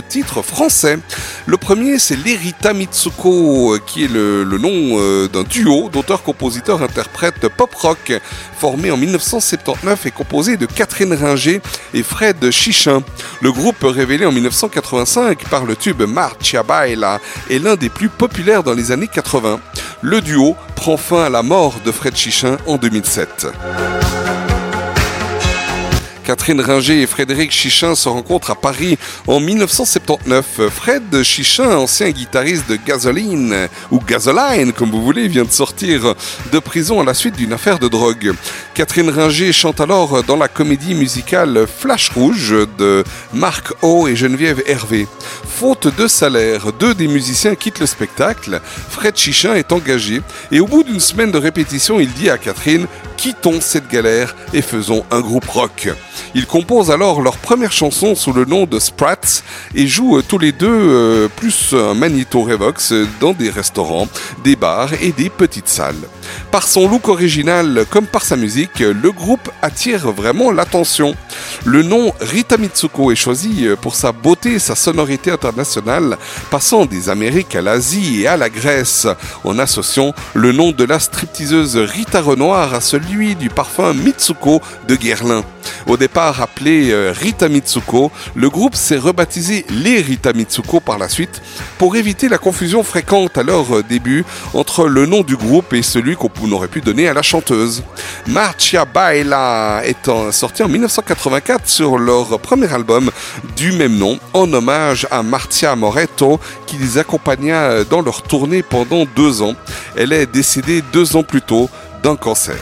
titres français. Le premier, c'est l'Erita Mitsuko, euh, qui est le, le nom euh, d'un duo d'auteurs, compositeurs, interprètes pop-rock, formé en 1979 et composé de Catherine Ringer et Fred Chichin. Le groupe, révélé en 1985 par le tube Marcia Baila, est l'un des plus populaires dans les années 80. Le duo prend fin à la mort de Fred Chichin en 2007. Catherine Ringer et Frédéric Chichin se rencontrent à Paris en 1979. Fred Chichin, ancien guitariste de Gasoline, ou Gasoline comme vous voulez, vient de sortir de prison à la suite d'une affaire de drogue. Catherine Ringer chante alors dans la comédie musicale Flash Rouge de Marc O et Geneviève Hervé. Faute de salaire, deux des musiciens quittent le spectacle. Fred Chichin est engagé et au bout d'une semaine de répétition, il dit à Catherine Quittons cette galère et faisons un groupe rock. Ils composent alors leur première chanson sous le nom de Sprats et jouent euh, tous les deux euh, plus un Magneto Revox euh, dans des restaurants, des bars et des petites salles. Par son look original comme par sa musique, le groupe attire vraiment l'attention. Le nom Rita Mitsuko est choisi euh, pour sa beauté et sa sonorité internationale, passant des Amériques à l'Asie et à la Grèce, en associant le nom de la stripteaseuse Rita Renoir à celui du parfum Mitsuko de Guerlain. Au départ appelé euh, Rita Mitsuko, le groupe s'est rebaptisé les Rita Mitsuko par la suite pour éviter la confusion fréquente à leur euh, début entre le nom du groupe et celui qu'on aurait pu donner à la chanteuse. Marcia Baila étant sorti en 1984 sur leur premier album du même nom, en hommage à Marcia Moretto qui les accompagna dans leur tournée pendant deux ans. Elle est décédée deux ans plus tôt d'un cancer.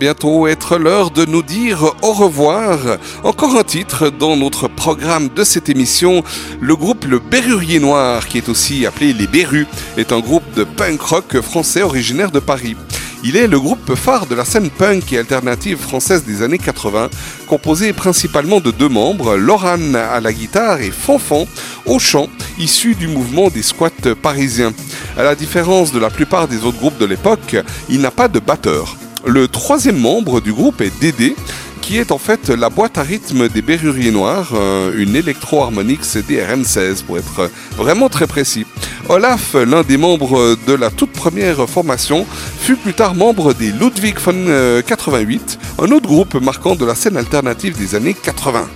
Bientôt être l'heure de nous dire au revoir. Encore un titre dans notre programme de cette émission. Le groupe Le Berrurier Noir, qui est aussi appelé Les Berrus, est un groupe de punk rock français originaire de Paris. Il est le groupe phare de la scène punk et alternative française des années 80, composé principalement de deux membres, Laurane à la guitare et Fanfan au chant, issu du mouvement des squats parisiens. À la différence de la plupart des autres groupes de l'époque, il n'a pas de batteur. Le troisième membre du groupe est Dédé, qui est en fait la boîte à rythme des Berruriers Noirs, euh, une électro-harmonique CDRM16 pour être vraiment très précis. Olaf, l'un des membres de la toute première formation, fut plus tard membre des Ludwig von euh, 88, un autre groupe marquant de la scène alternative des années 80.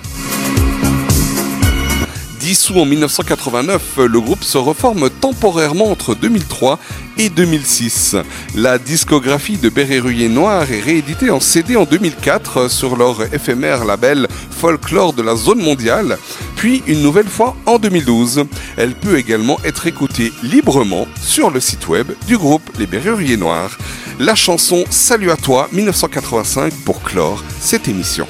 Dissous en 1989, le groupe se reforme temporairement entre 2003 et 2006. La discographie de Berrurier Noir est rééditée en CD en 2004 sur leur éphémère label Folklore de la zone mondiale, puis une nouvelle fois en 2012. Elle peut également être écoutée librement sur le site web du groupe Les Berruriers Noirs. La chanson Salut à toi 1985 pour clore cette émission.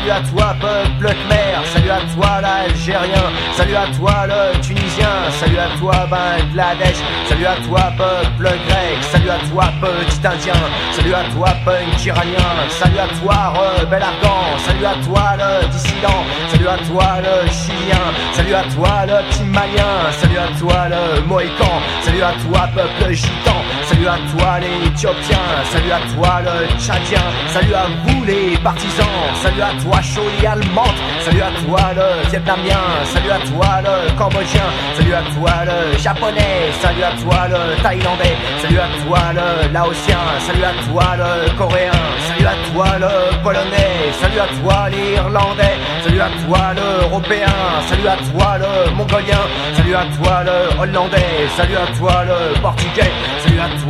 Salut à toi, peuple khmer, salut à toi, l'Algérien, salut à toi, le Tunisien, salut à toi, Bangladesh, salut à toi, peuple grec, salut à toi, petit Indien, salut à toi, punk iranien, salut à toi, rebelle afghan, salut à toi, le dissident, salut à toi, le chilien, salut à toi, le petit malien, salut à toi, le mohican, salut à toi, peuple gitan, salut à toi, les éthiopiens, salut à toi, le tchadien, salut à vous, les partisans, salut à toi, Choli allemande, salut à toi, le vietnamien, salut à toi, le cambodgien, salut à toi, le japonais, salut à toi, le thaïlandais, salut à toi, le laotien, salut à toi, le coréen, salut à toi, le polonais, salut à toi, l'irlandais, salut à toi, l'européen, salut à toi, le mongolien, salut à toi, le hollandais, salut à toi, le portugais, salut à toi,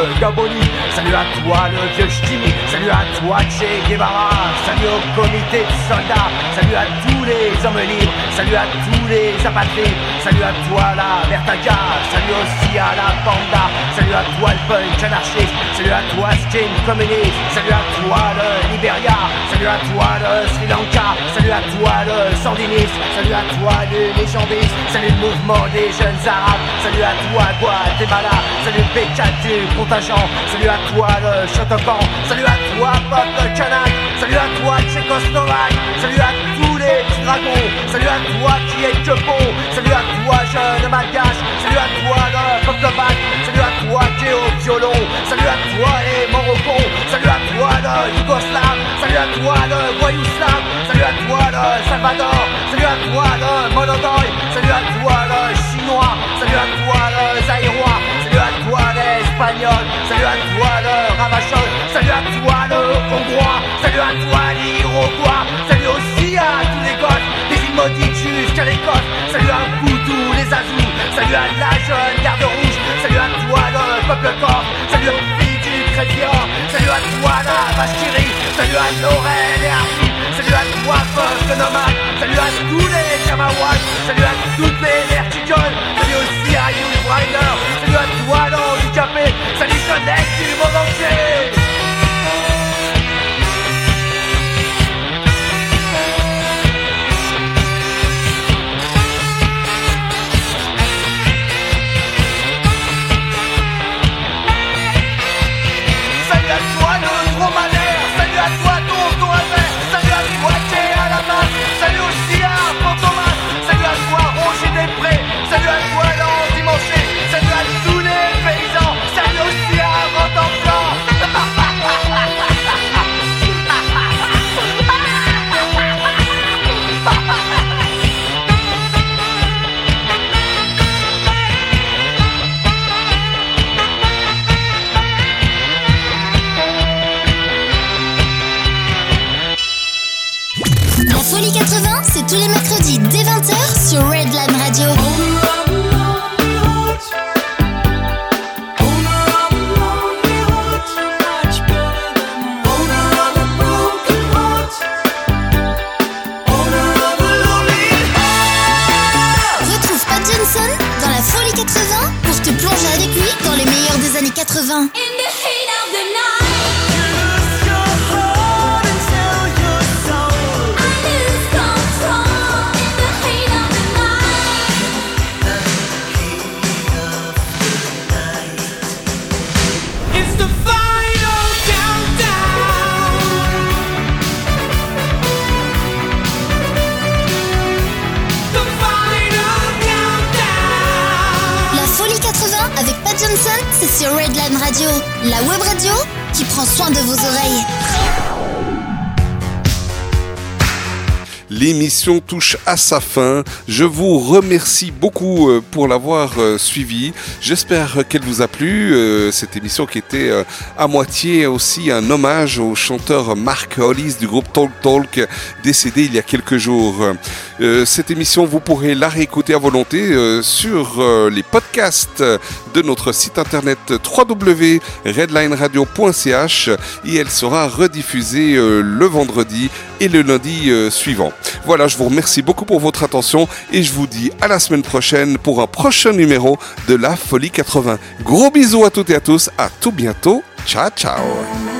Salut à toi, le vieux ch'ti, salut à toi, Che Guevara, salut au comité de soldats, salut à tous les hommes libres, salut à tous les apatrides, salut à toi, la Vertaga, salut aussi à la Panda, salut à toi, le punk anarchiste, salut à toi, skin communiste, salut à toi, le Liberia, salut à toi, le Sri Lanka, salut à toi, le sandiniste, salut à toi, le légendiste, salut le mouvement des jeunes arabes, salut à toi, Guatemala, salut le Salut à toi, le Shotokan, salut à toi, peuple kanak, salut à toi, Tchécoslovaque, salut à tous les dragon. Salut à toi qui es que bon. Salut à toi jeune malgache. Salut à toi le pop de bac. Salut à toi qui es au violon. Salut à toi les Morocco. Salut à toi le Yougoslave. Salut à toi le voyou slave. Salut à toi le Salvador. Salut à toi le Monodoy. Salut à toi le chinois. Salut à toi Salut à toi le ravachol. Salut à toi le hongrois. Salut à toi l'iroquois. Salut aussi à tous les gosses. Des îles maudites jusqu'à l'Écosse. Salut à vous tous les azous. Salut à la jeune garde rouge. Salut à toi le peuple corse. Salut aux filles du chrétien. Salut à toi la vache. Salut à Laurel et Arthur. Salut à toi le nomade. Salut à tous les Kamawats. Salut à toutes les vertigoles. Salut aussi à You Rider. Salut à toi l'handicapé. Salut Connect du monde entier. Rush à sa fin. Je vous remercie beaucoup euh, pour l'avoir euh, suivi. J'espère qu'elle vous a plu. Euh, Cette émission qui était à moitié aussi un hommage au chanteur Mark Hollis du groupe Talk Talk, décédé il y a quelques jours. Cette émission, vous pourrez la réécouter à volonté sur les podcasts de notre site internet www.redlineradio.ch et elle sera rediffusée le vendredi et le lundi suivant. Voilà, je vous remercie beaucoup pour votre attention et je vous dis à la semaine prochaine pour un prochain numéro de la Folie 80. Gros bisous à toutes et à tous, à tout bientôt. Ciao ciao.